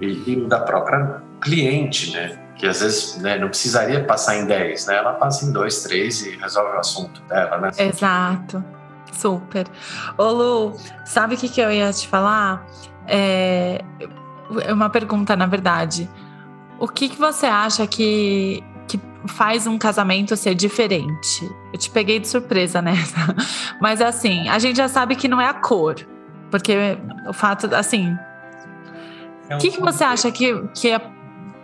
e, e da própria cliente, né? Que às vezes né, não precisaria passar em 10, né? Ela passa em 2, 3 e resolve o assunto dela, né? Exato. Super. Ô Lu, sabe o que, que eu ia te falar? É uma pergunta, na verdade. O que, que você acha que, que faz um casamento ser diferente? Eu te peguei de surpresa nessa. Mas assim, a gente já sabe que não é a cor. Porque o fato, assim. O é que, que você acha que, que é,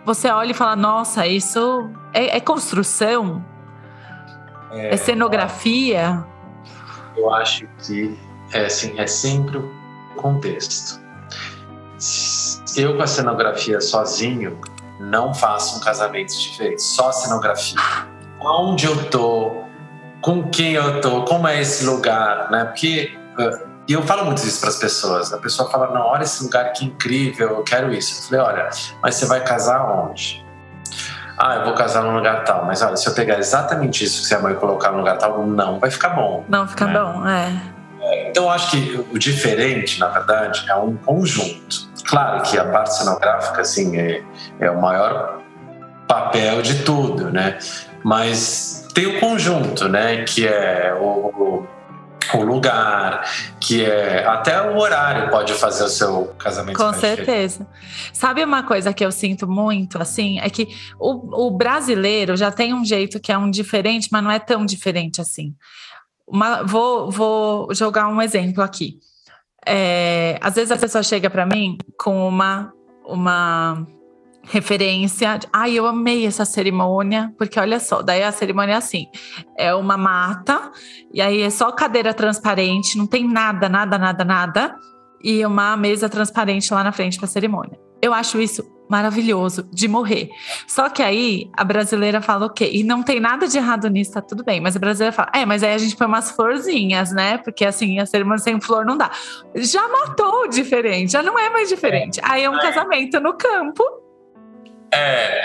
você olha e fala, nossa, isso é, é construção? É, é cenografia? eu acho que é, assim, é sempre o contexto. Eu com a cenografia sozinho não faço um casamento diferente, só cenografia. Onde eu tô, com quem eu tô, como é esse lugar, né? Porque e eu falo muito isso para as pessoas. A pessoa fala: "Não, olha esse lugar que incrível, eu quero isso". Eu falei: "Olha, mas você vai casar onde?" ah, eu vou casar num lugar tal. Mas olha, se eu pegar exatamente isso que você amou e colocar num lugar tal, não vai ficar bom. Não fica né? bom, é. é. Então, eu acho que o diferente, na verdade, é um conjunto. Claro que a parte cenográfica, assim, é, é o maior papel de tudo, né? Mas tem o conjunto, né? Que é o, o lugar, que é até o horário pode fazer o seu casamento. Com certeza. Sabe uma coisa que eu sinto muito, assim, é que o, o, brasileiro já tem um jeito que é um diferente, mas não é tão diferente assim. Uma, vou, vou jogar um exemplo aqui. É, às vezes a pessoa chega para mim com uma uma referência. Ai, eu amei essa cerimônia, porque olha só, daí a cerimônia é assim: é uma mata, e aí é só cadeira transparente, não tem nada, nada, nada, nada, e uma mesa transparente lá na frente para cerimônia. Eu acho isso maravilhoso, de morrer. Só que aí a brasileira fala o quê? E não tem nada de errado nisso, tá tudo bem. Mas a brasileira fala, é, mas aí a gente põe umas florzinhas, né? Porque assim, a cerimônia sem flor não dá. Já matou o diferente, já não é mais diferente. Aí é um casamento no campo é.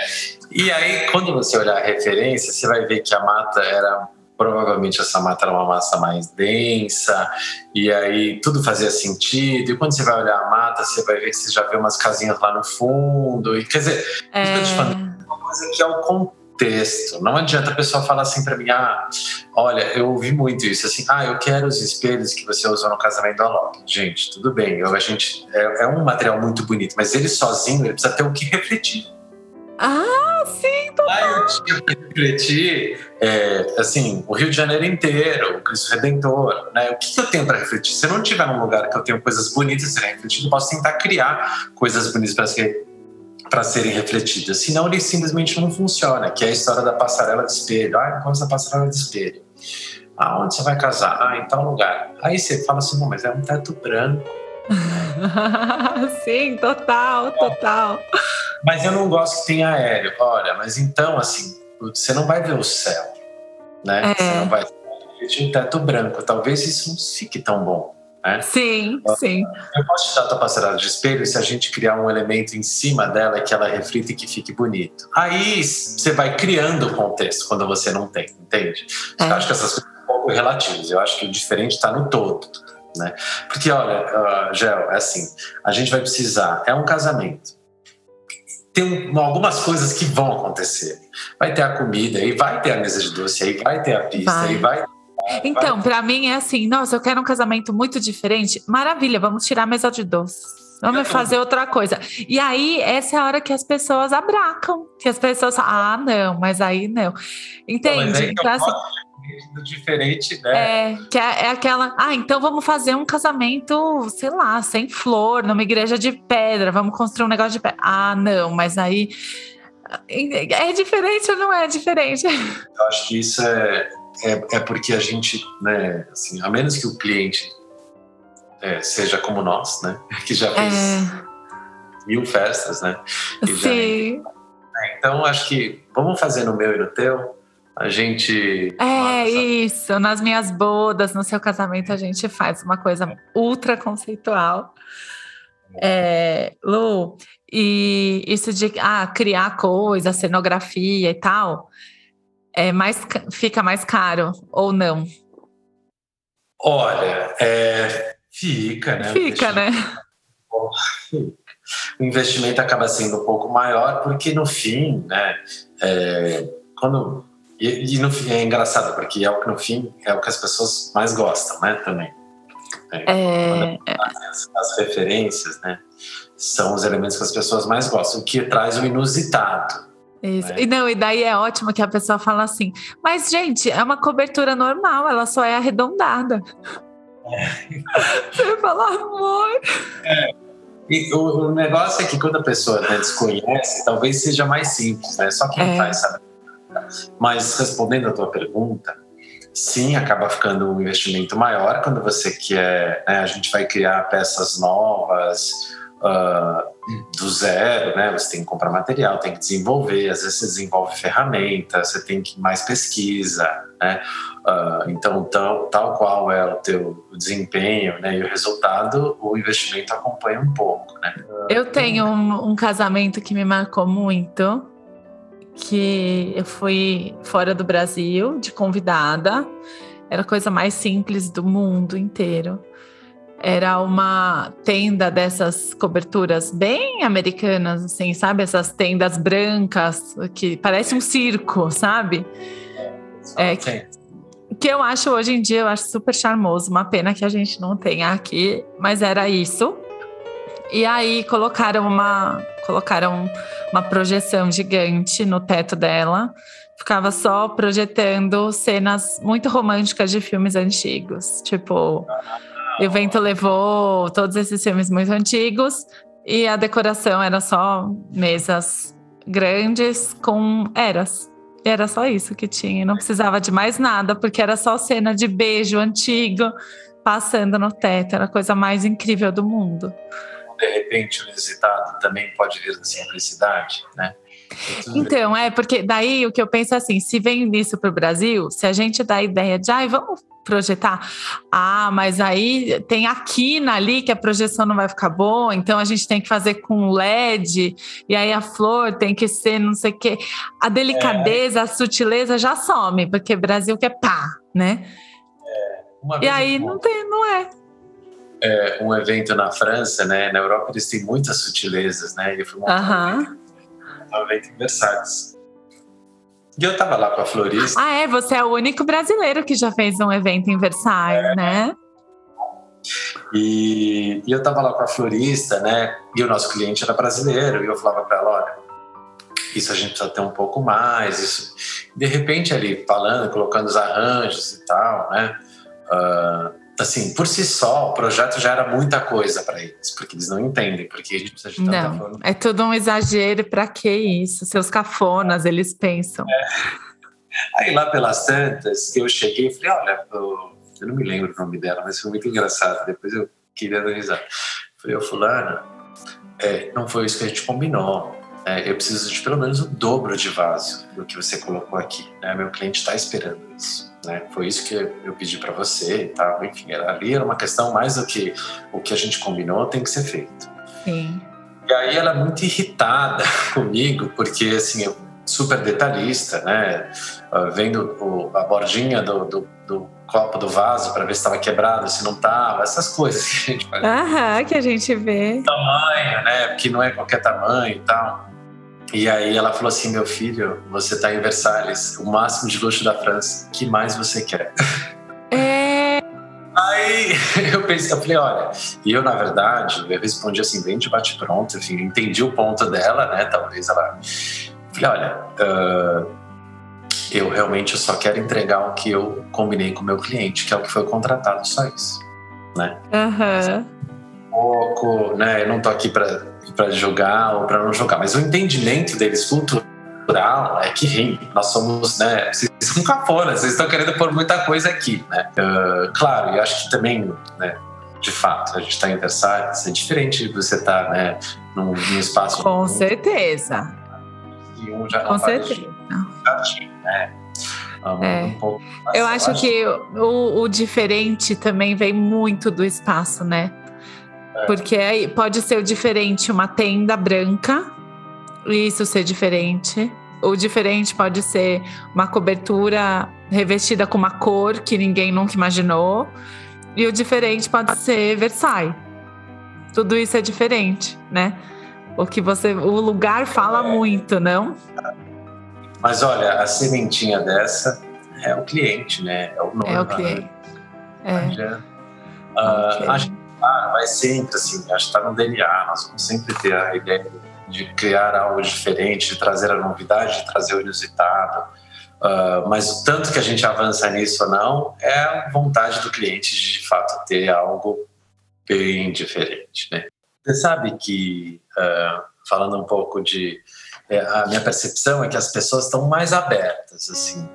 E aí, quando você olhar a referência, você vai ver que a mata era provavelmente essa mata era uma massa mais densa, e aí tudo fazia sentido. E quando você vai olhar a mata, você vai ver que você já vê umas casinhas lá no fundo. E quer dizer, é... isso que eu te falando, uma coisa que é o contexto. Não adianta a pessoa falar assim para mim: ah, olha, eu ouvi muito isso, assim, ah, eu quero os espelhos que você usou no casamento do Alok. Gente, tudo bem, eu, a gente, é, é um material muito bonito, mas ele sozinho ele precisa ter o que refletir. Ah, sim, total. Aí eu tinha que refletir, é, assim, o Rio de Janeiro inteiro, o Cristo Redentor, né? O que, eu tenho para refletir? Se eu não tiver num lugar que eu tenho coisas bonitas a serem refletidas, eu posso tentar criar coisas bonitas para ser para serem refletidas. Senão ele simplesmente não funciona, que é a história da passarela de espelho. Ah, como essa passarela de espelho? Aonde você vai casar? Ah, em tal lugar. Aí você fala assim, não, mas é um teto branco. Sim, total, total. Mas eu não gosto que tenha aéreo. Olha, mas então, assim, você não vai ver o céu, né? É. Você não vai ver um teto branco. Talvez isso não fique tão bom. Né? Sim, então, sim. Eu posso te dar a tua passarela de espelho se a gente criar um elemento em cima dela que ela reflita e que fique bonito. Aí você vai criando o contexto quando você não tem, entende? É. Eu acho que essas coisas são um pouco relativas. Eu acho que o diferente está no todo. Né? Porque, olha, uh, Gel, é assim: a gente vai precisar, é um casamento tem algumas coisas que vão acontecer. Vai ter a comida, aí vai ter a mesa de doce, aí vai ter a pista, vai. aí vai. Então, para mim é assim, nossa, eu quero um casamento muito diferente. Maravilha, vamos tirar a mesa de doce. Vamos fazer outra coisa. E aí, essa é a hora que as pessoas abracam. Que as pessoas falam, ah, não, mas aí não. Entende? Não, então, assim, diferente, né? É, que é, é, aquela, ah, então vamos fazer um casamento, sei lá, sem flor, numa igreja de pedra, vamos construir um negócio de pedra. Ah, não, mas aí é diferente ou não é diferente? Eu acho que isso é, é, é porque a gente, né, assim, a menos que o cliente é, seja como nós, né, que já fez é. mil festas, né? Sim. Já, é, então, acho que vamos fazer no meu e no teu. A gente. É isso. Nas minhas bodas, no seu casamento, a gente faz uma coisa ultra conceitual. É, Lu, e isso de ah, criar coisa, cenografia e tal, é mais, fica mais caro ou não? Olha, é, fica, né? Fica, né? O investimento acaba sendo um pouco maior, porque no fim, né? É, quando, e, e, no fim é engraçado, porque é o que no fim é o que as pessoas mais gostam, né? Também. É, é, as, as referências, né? são os elementos que as pessoas mais gostam, o que traz o inusitado. Isso. Né? E não, e daí é ótimo que a pessoa fala assim, mas gente, é uma cobertura normal, ela só é arredondada. É. Você fala, amor. É. E o, o, negócio é que quando a pessoa né, desconhece, talvez seja mais simples, né? Só quem é. faz sabe. Mas respondendo a tua pergunta, sim, acaba ficando um investimento maior quando você quer. Né, a gente vai criar peças novas, uh, do zero, né? Você tem que comprar material, tem que desenvolver, às vezes você desenvolve ferramentas, você tem que mais pesquisa, né? Uh, então, tal, tal qual é o teu desempenho né, e o resultado, o investimento acompanha um pouco, né? Eu tenho um, um casamento que me marcou muito, que eu fui fora do Brasil de convidada, era a coisa mais simples do mundo inteiro era uma tenda dessas coberturas bem americanas, assim, sabe? Essas tendas brancas que parece um circo, sabe? É, que, que eu acho hoje em dia eu acho super charmoso. Uma pena que a gente não tenha aqui, mas era isso. E aí colocaram uma colocaram uma projeção gigante no teto dela. Ficava só projetando cenas muito românticas de filmes antigos, tipo e o vento levou todos esses filmes muito antigos e a decoração era só mesas grandes com eras. E era só isso que tinha, não precisava de mais nada, porque era só cena de beijo antigo passando no teto, era a coisa mais incrível do mundo. De repente, o inusitado também pode vir da simplicidade, né? Então, é, porque daí o que eu penso é assim, se vem isso para o Brasil, se a gente dá a ideia de, ai, vamos projetar. Ah, mas aí tem a quina ali que a projeção não vai ficar boa, então a gente tem que fazer com LED, e aí a flor tem que ser não sei o quê. A delicadeza, é. a sutileza já some, porque Brasil quer pá, né? É, e aí não tem, não é. É. Um evento na França, né? Na Europa eles têm muitas sutilezas, né? Ele foi um evento em Versalhes. E eu tava lá com a florista. Ah, é? Você é o único brasileiro que já fez um evento em Versailles, é. né? E, e, eu tava lá com a florista, né? E o nosso cliente era brasileiro. E eu falava para ela: olha, isso a gente precisa ter um pouco mais. Isso. De repente, ali falando, colocando os arranjos e tal, né? Uh, assim, por si só, o projeto já era muita coisa para eles, porque eles não entendem, porque a gente precisa de tanta não, forma. É tudo um exagero, para que isso? Seus cafonas, eles pensam. É. Aí lá pelas tantas, eu cheguei e falei, olha, eu, eu, não me lembro o nome dela, mas foi muito engraçado, depois eu queria risada. Falei, ô fulana, é, não foi isso que a gente combinou. É, eu preciso de pelo menos o dobro de vaso do que você colocou aqui. Né? Meu cliente está esperando isso. Né? Foi isso que eu pedi para você e tal. Enfim, ali era uma questão mais do que o que a gente combinou tem que ser feito. Sim. E aí ela é muito irritada comigo, porque assim, eu super detalhista, né? Ah, vendo o, a bordinha do, do, do, copo do vaso para ver se estava quebrado, se não estava, essas coisas que a gente faz. Aham, que a gente vê. Tamanho, né? Porque não é qualquer tamanho e tal. E aí ela falou assim: meu filho, você está em Versalhes, o máximo de luxo da França, que mais você quer? É. Aí eu pensei, eu falei, olha, e eu na verdade, eu respondi assim, bem de bate-pronto, enfim, entendi o ponto dela, né? Talvez ela. Falei, olha, uh, eu realmente só quero entregar o que eu combinei com o meu cliente, que é o que foi contratado, só isso, né? Uhum. Pouco, né? Eu não tô aqui para julgar ou para não julgar, mas o entendimento deles cultural é que nós somos, né? Vocês são cafonas, vocês estão querendo pôr muita coisa aqui, né? Uh, claro, eu acho que também, né? De fato, a gente está em Versalhes, é diferente de você estar, tá, né? Num, num espaço. Com certeza. E um já Com certeza. Jardim, né? Um, é. um pouco, eu acho, acho que o, o, diferente também vem muito do espaço, né? É. Porque aí pode ser o diferente uma tenda branca, isso ser diferente. O diferente pode ser uma cobertura revestida com uma cor que ninguém nunca imaginou. E o diferente pode ser Versailles. Tudo isso é diferente, né? O que você, o lugar fala é. muito, não? Mas olha, a sementinha dessa é o cliente, né? É o nome. É o cliente. É. Uh, okay. Ah, vai sempre assim, acho que está no DNA, nós vamos sempre ter a ideia de criar algo diferente, de trazer a novidade, de trazer o inusitado. Uh, mas o tanto que a gente avança nisso ou não é a vontade do cliente de, de fato ter algo bem diferente, né? Você sabe que, uh, falando um pouco de é, a minha percepção é que as pessoas estão mais abertas, assim.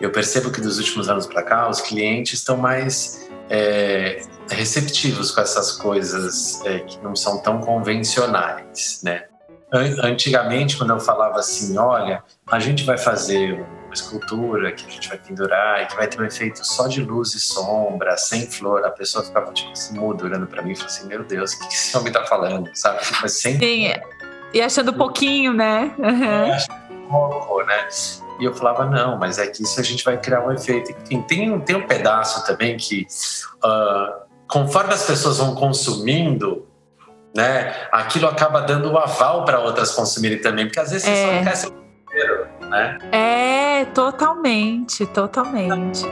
Eu percebo que dos últimos anos para cá, os clientes estão mais é, receptivos com essas coisas é, que não são tão convencionais, né? Antigamente, quando eu falava assim, olha, a gente vai fazer uma escultura que a gente vai pendurar e que vai ter um efeito só de luz e sombra, sem flor, a pessoa ficava tipo assim, muda olhando para mim e falou assim, meu Deus, o que esse homem tá falando, sabe? Mas sem... Sim, e achando pouquinho, né? Uhum. pouco, né? E eu falava, não, mas é que isso a gente vai criar um efeito. Enfim, tem, tem um pedaço também que, uh, conforme as pessoas vão consumindo, né, aquilo acaba dando o aval para outras consumirem também, porque às vezes é. você só quer ser primeiro, né? É, totalmente, totalmente.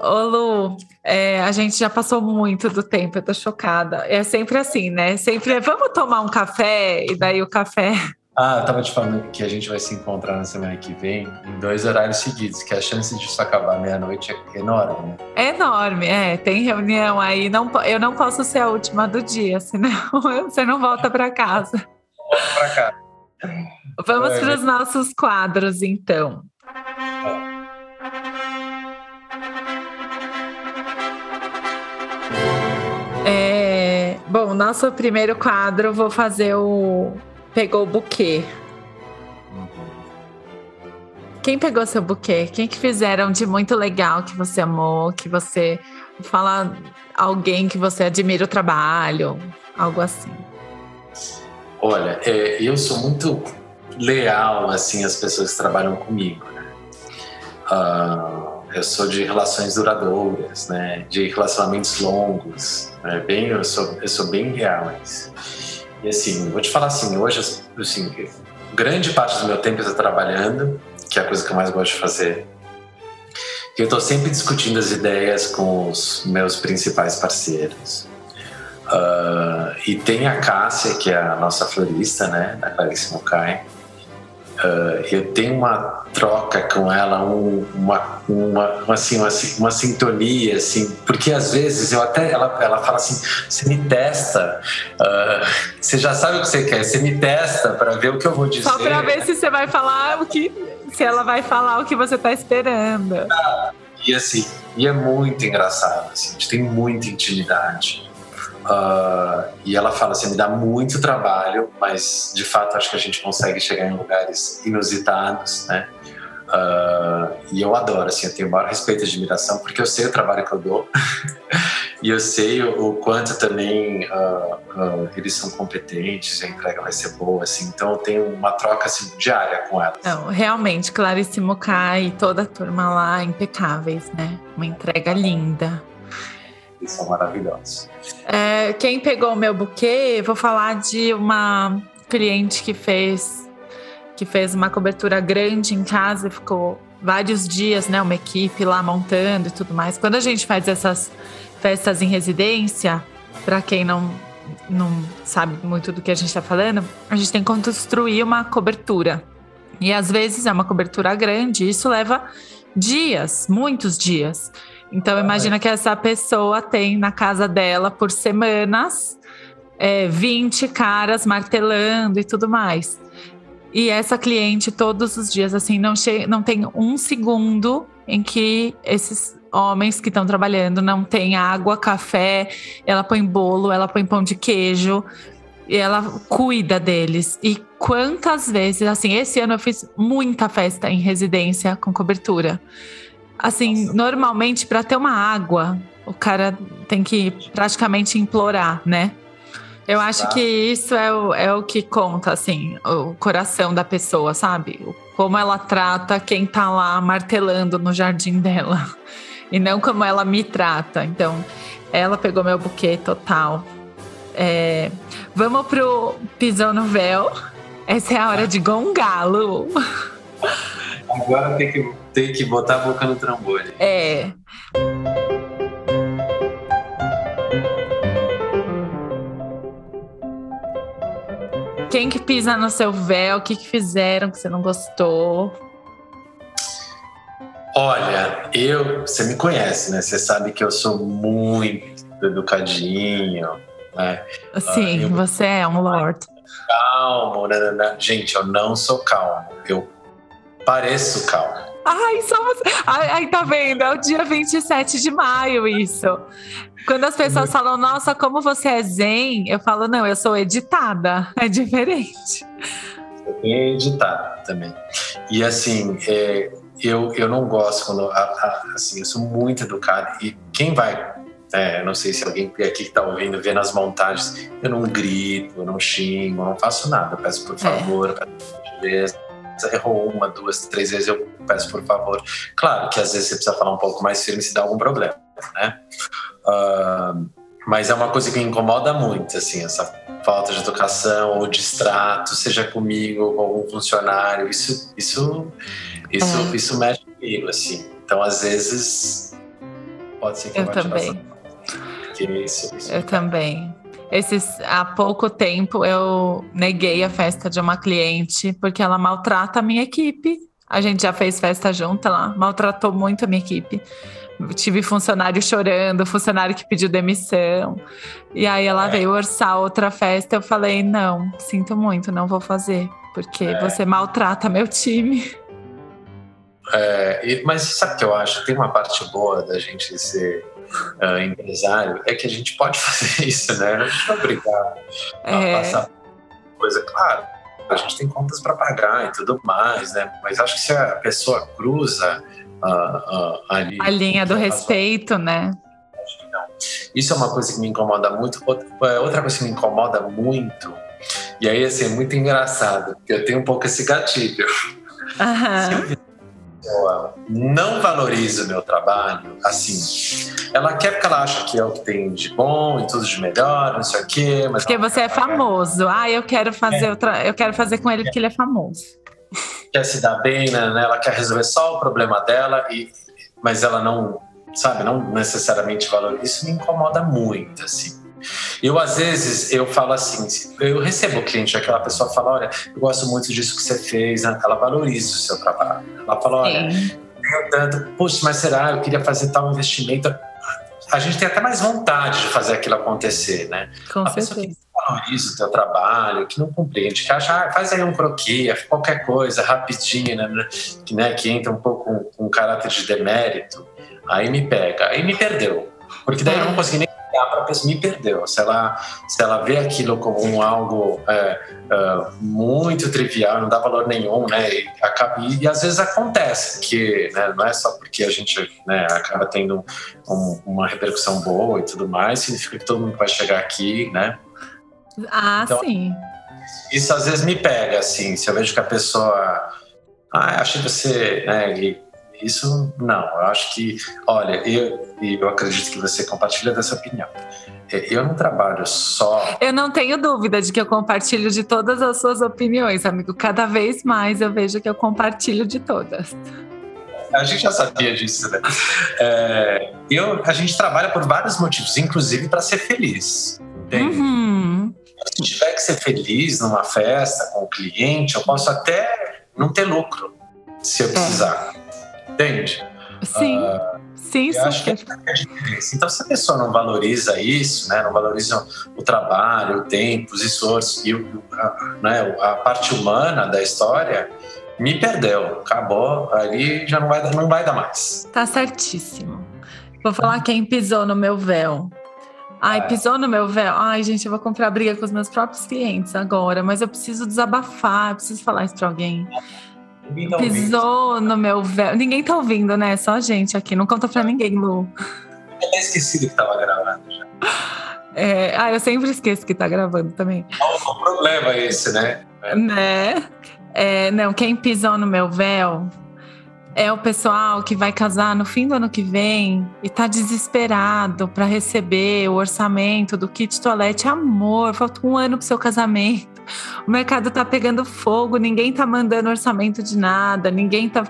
Ô Lu, é, a gente já passou muito do tempo, eu tô chocada. É sempre assim, né? Sempre é, vamos tomar um café, e daí o café. Ah, eu tava te falando que a gente vai se encontrar na semana que vem em dois horários seguidos, que a chance disso acabar meia-noite é enorme, né? É enorme, é. Tem reunião aí, não, eu não posso ser a última do dia, senão você não volta para casa. Volta para casa. Vamos para os nossos quadros, então. Bom, nosso primeiro quadro, vou fazer o Pegou o buquê. Quem pegou seu buquê? Quem que fizeram de muito legal que você amou, que você fala alguém que você admira o trabalho, algo assim? Olha, é, eu sou muito leal assim às pessoas que trabalham comigo. Né? Uh, eu sou de relações duradouras, né? De relacionamentos longos, né? Bem, eu sou, eu sou bem real. E assim, vou te falar assim, hoje, assim, grande parte do meu tempo eu estou trabalhando, que é a coisa que eu mais gosto de fazer. E eu estou sempre discutindo as ideias com os meus principais parceiros. Uh, e tem a Cássia, que é a nossa florista, né, da Clarice Mokai, Uh, eu tenho uma troca com ela, um, uma, uma, assim, uma, uma sintonia, assim, porque às vezes eu até, ela, ela fala assim, você me testa, uh, você já sabe o que você quer, você me testa para ver o que eu vou dizer. Só para ver se você vai falar o que, se ela vai falar o que você está esperando. E assim, e é muito engraçado, assim, a gente tem muita intimidade. Uh, e ela fala assim: me dá muito trabalho, mas de fato acho que a gente consegue chegar em lugares inusitados, né? Uh, e eu adoro, assim, eu tenho o maior respeito e admiração, porque eu sei o trabalho que eu dou e eu sei o, o quanto também uh, eles são competentes, a entrega vai ser boa, assim, então eu tenho uma troca assim, diária com elas. Não, realmente, Clarice Mocai e toda a turma lá, impecáveis, né? Uma entrega linda. Eles são maravilhosos. É, quem pegou o meu buquê, vou falar de uma cliente que fez que fez uma cobertura grande em casa e ficou vários dias, né? Uma equipe lá montando e tudo mais. Quando a gente faz essas festas em residência, para quem não, não sabe muito do que a gente está falando, a gente tem que construir uma cobertura. E às vezes é uma cobertura grande, isso leva dias, muitos dias. Então imagina que essa pessoa tem na casa dela por semanas é, 20 caras martelando e tudo mais. E essa cliente todos os dias assim não, não tem um segundo em que esses homens que estão trabalhando não têm água, café, ela põe bolo, ela põe pão de queijo, e ela cuida deles. E quantas vezes, assim, esse ano eu fiz muita festa em residência com cobertura. Assim, Nossa. normalmente para ter uma água, o cara tem que praticamente implorar, né? Eu acho que isso é o, é o que conta, assim, o coração da pessoa, sabe? Como ela trata quem tá lá martelando no jardim dela. E não como ela me trata. Então, ela pegou meu buquê total. É, vamos pro Pisou no Véu. Essa é a hora de gongá-lo. Agora tem que, tem que botar a boca no trambolho. É. Quem que pisa no seu véu? O que, que fizeram que você não gostou? Olha, eu, você me conhece, né? Você sabe que eu sou muito educadinho, né? Sim, uh, eu, você é um lord. Calmo, né, né, né? Gente, eu não sou calmo. Eu pareço calmo. Ai, somos. Ai, ai, tá vendo? É o dia 27 de maio, isso. Quando as pessoas falam, nossa, como você é zen, eu falo, não, eu sou editada. É diferente. Eu tenho editada também. E assim, é, eu, eu não gosto quando. Assim, eu sou muito educado. E quem vai é, não sei se alguém aqui que está ouvindo vê nas montagens. Eu não grito, eu não xingo, eu não faço nada. Eu peço por é. favor, é. peço por gentileza. Errou uma, duas, três vezes, eu peço por favor. Claro que às vezes você precisa falar um pouco mais firme se dá algum problema, né? Uh, mas é uma coisa que me incomoda muito, assim, essa falta de educação ou distrato, seja comigo ou com algum funcionário. Isso, isso, isso, é. isso mexe comigo, assim. Então, às vezes, pode ser que eu, eu também. Isso, isso eu também. Esses, há pouco tempo eu neguei a festa de uma cliente porque ela maltrata a minha equipe. A gente já fez festa junto, ela maltratou muito a minha equipe. Tive funcionário chorando, funcionário que pediu demissão. E aí ela é. veio orçar outra festa. Eu falei: não, sinto muito, não vou fazer, porque é. você maltrata meu time. É, mas sabe o que eu acho? Tem uma parte boa da gente ser uh, empresário é que a gente pode fazer isso, né? A gente não é obrigado a é. passar coisa. Claro, a gente tem contas para pagar e tudo mais, né? Mas acho que se a pessoa cruza uh, uh, ali, a linha do respeito, né? Isso é uma coisa que me incomoda muito. É, outra coisa que me incomoda muito, e aí assim, é muito engraçado, porque eu tenho um pouco esse gatilho. Uhum pessoa não valoriza o meu trabalho, assim, ela quer porque ela acha que é o que tem de bom e tudo de melhor, não sei o quê, mas porque você é famoso. Ah, eu quero fazer é. outra, eu quero fazer com ele porque ele é famoso. Quer se dar bem, né? Ela quer resolver só o problema dela e mas ela não, sabe, não necessariamente valoriza. Isso me incomoda muito, assim. Eu, às vezes, eu falo assim, eu recebo cliente, aquela pessoa fala, olha, eu gosto muito disso que você fez, né? ela valoriza o seu trabalho. Ela fala, olha, tenho tanto, poxa, mas será, eu queria fazer tal investimento. A gente tem até mais vontade de fazer aquilo acontecer, né? Com a certeza. pessoa que valoriza o teu trabalho, que não compreende, que acha, ah, faz aí um croquis, qualquer coisa, rapidinho, né? Que, né, que entra um pouco com, com um caráter de demérito, aí me pega, aí me perdeu. Porque daí eu não consegui nem a pessoa me perdeu. Se ela, se ela vê aquilo como algo é, é, muito trivial, não dá valor nenhum, né? E, acaba, e, às vezes acontece que né, não é só porque a gente né, acaba tendo um, uma repercussão boa e tudo mais, significa que todo mundo vai chegar aqui, né? Ah, então, sim. Isso às vezes me pega, assim, se eu vejo que a pessoa. Ah, que você. Né, isso não, eu acho que, olha, eu, eu acredito que você compartilha dessa opinião. É, eu não trabalho só. Eu não tenho dúvida de que eu compartilho de todas as suas opiniões, amigo. Cada vez mais eu vejo que eu compartilho de todas. a gente já sabia disso, né? É, eu, a gente trabalha por vários motivos, inclusive para ser feliz. Entende? Uhum. Se tiver que ser feliz numa festa com o cliente, eu posso até não ter lucro se eu precisar. Entende? Sim. Ah, Sim, eu acho que é a diferença. Então, se a pessoa não valoriza isso, né, não valoriza o trabalho, o tempo, os esforços e o- a, né, a parte humana da história, me perdeu. Acabou, ali já não vai, dar- não vai dar mais. Tá certíssimo. Vou falar quem pisou no meu véu. Ai, É. pisou no meu véu. Ai, gente, eu vou comprar briga com os meus próprios clientes agora, mas eu preciso desabafar, eu preciso falar isso pra alguém. Tá. Pisou no meu véu. Ninguém tá ouvindo, né? Só a gente aqui. Não conta pra ninguém, Lu. Eu até esquecido que tava gravando já. É, ah, eu sempre esqueço que tá gravando também. O problema é esse, né? Né? É, não, quem pisou no meu véu é o pessoal que vai casar no fim do ano que vem e tá desesperado para receber o orçamento do kit toalete. Amor, falta um ano pro seu casamento. O mercado tá pegando fogo, ninguém tá mandando orçamento de nada, ninguém tá.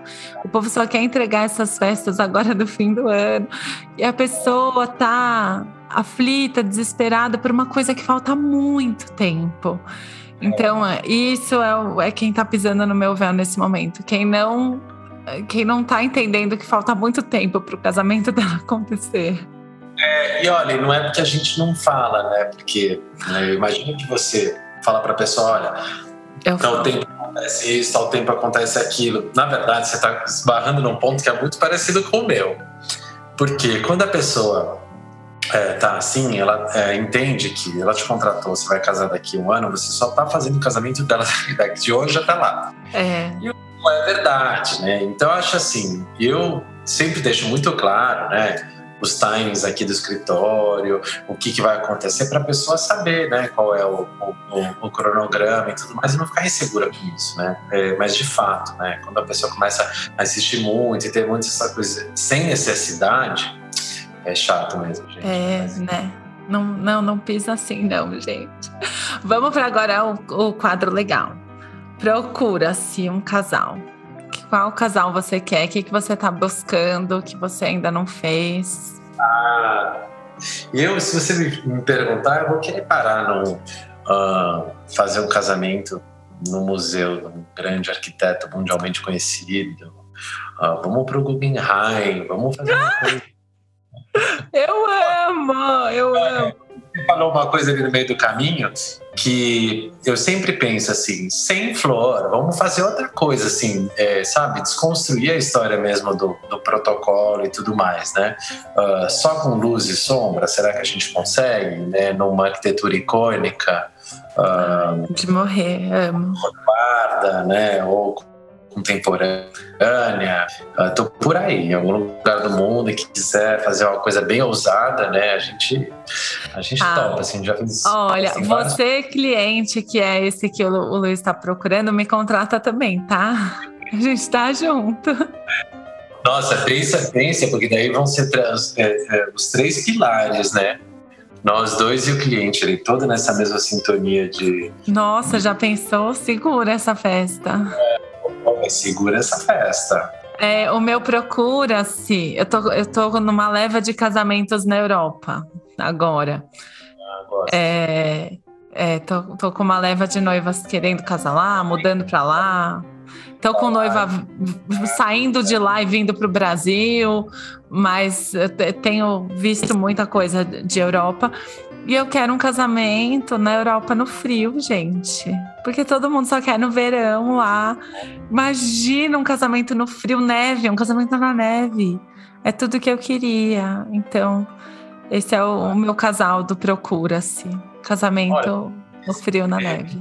O povo só quer entregar essas festas agora do fim do ano. E a pessoa tá aflita, desesperada por uma coisa que falta muito tempo. Então, é, isso é, o- é quem tá pisando no meu véu nesse momento. Quem não, quem não tá entendendo que falta muito tempo pro casamento dela acontecer. E olha, não é porque a gente não fala, né? Porque né, eu imagino que você fala pra pessoa, olha, Eu tal falo. tempo acontece isso, tal tempo acontece aquilo. Na verdade, você está esbarrando num ponto que é muito parecido com o meu. Porque quando a pessoa é, tá assim, ela é, entende que ela te contratou, você vai casar daqui a um ano, você só tá fazendo o casamento dela de hoje já tá lá. É, Não é verdade, né? Então eu acho assim, eu sempre deixo muito claro, né? Os times aqui do escritório, o que, que vai acontecer para a pessoa saber, né? Qual é o, o- o- cronograma e tudo mais e não ficar insegura com isso, né? É, mas de fato, né? Quando a pessoa começa a insistir muito e ter muita essa coisa sem necessidade, é chato mesmo, gente. é, Mas- né? Não, não, não pisa assim, não, gente. Vamos para agora o, o quadro legal. Procura-se um casal. Qual casal você quer? O que, que você tá buscando que você ainda não fez? Ah, eu, se você me- perguntar, eu vou querer parar num, ah, fazer um casamento no museu de um grande arquiteto mundialmente conhecido. Ah, vamos para o Guggenheim, vamos fazer uma coisa. Eu amo, eu amo. Você falou uma coisa ali no meio do caminho que eu sempre penso assim, sem flor, vamos fazer outra coisa, assim, é, sabe? Desconstruir a história mesmo do, do protocolo e tudo mais, né? Ah, só com luz e sombra, será que a gente consegue, né? Numa arquitetura icônica, ah, De morrer, amo. guarda, né? Ou contemporânea, Ah, tô por aí, em algum lugar do mundo e que quiser fazer uma coisa bem ousada, né? A gente, a gente Ah. topa, assim, já fez. Olha, assim, você, cliente, que é esse que o, o Luiz está procurando, me contrata também, tá? A gente tá junto. Nossa, pensa, pensa, porque daí vão ser trans- é, é, os três pilares, né? Nós dois e o cliente, ele todo nessa mesma sintonia de Nossa, já pensou? Segura essa festa. "Olha, segura essa festa. É, o meu procura-se. Eu tô, eu tô numa leva de casamentos na Europa agora. Agora, É, é, tô, tô com uma leva de noivas querendo casar lá, mudando pra lá. Tô com noiva saindo de lá e vindo pro Brasil, mas tenho visto muita coisa de Europa. E eu quero um casamento na Europa no frio, gente. Porque todo mundo só quer no verão lá. Imagina um casamento no frio, neve, um casamento na neve. É tudo que eu queria. Então, esse é o, o meu casal do Procura-se. Casamento no frio, na neve.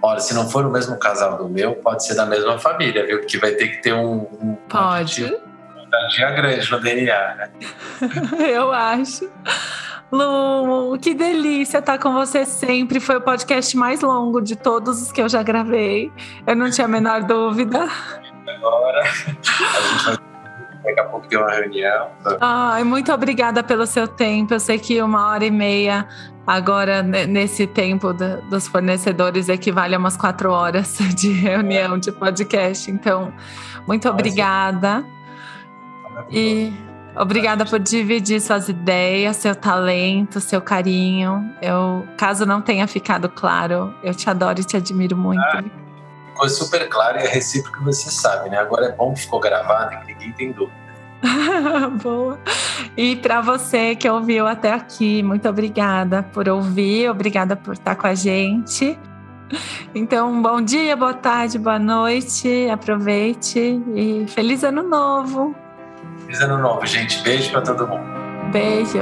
Olha, se não for o mesmo casal do meu, pode ser da mesma família, viu? Porque vai ter que ter um. um Pode. Uma dia grande no DNA, né? Eu acho. Lu, que delícia estar com você sempre. Foi o podcast mais longo de todos os que eu já gravei. Eu não tinha a menor dúvida. Agora, a gente vai. Daqui a pouco tem uma reunião. Ai, muito obrigada pelo seu tempo. Eu sei que uma hora e meia agora nesse tempo dos fornecedores equivale a umas quatro horas de reunião de podcast. Então, muito obrigada. E obrigada por dividir suas ideias, seu talento, seu carinho. Eu, caso não tenha ficado claro, eu te adoro e te admiro muito. Ah, ficou super claro e é recíproco você sabe, né? Agora é bom que ficou gravado e que ninguém tem dúvida. Boa. E para você que ouviu até aqui, muito obrigada por ouvir, obrigada por estar com a gente. Então, bom dia, boa tarde, boa noite, aproveite e feliz ano novo. Feliz ano novo, gente. Beijo para todo mundo. Beijo.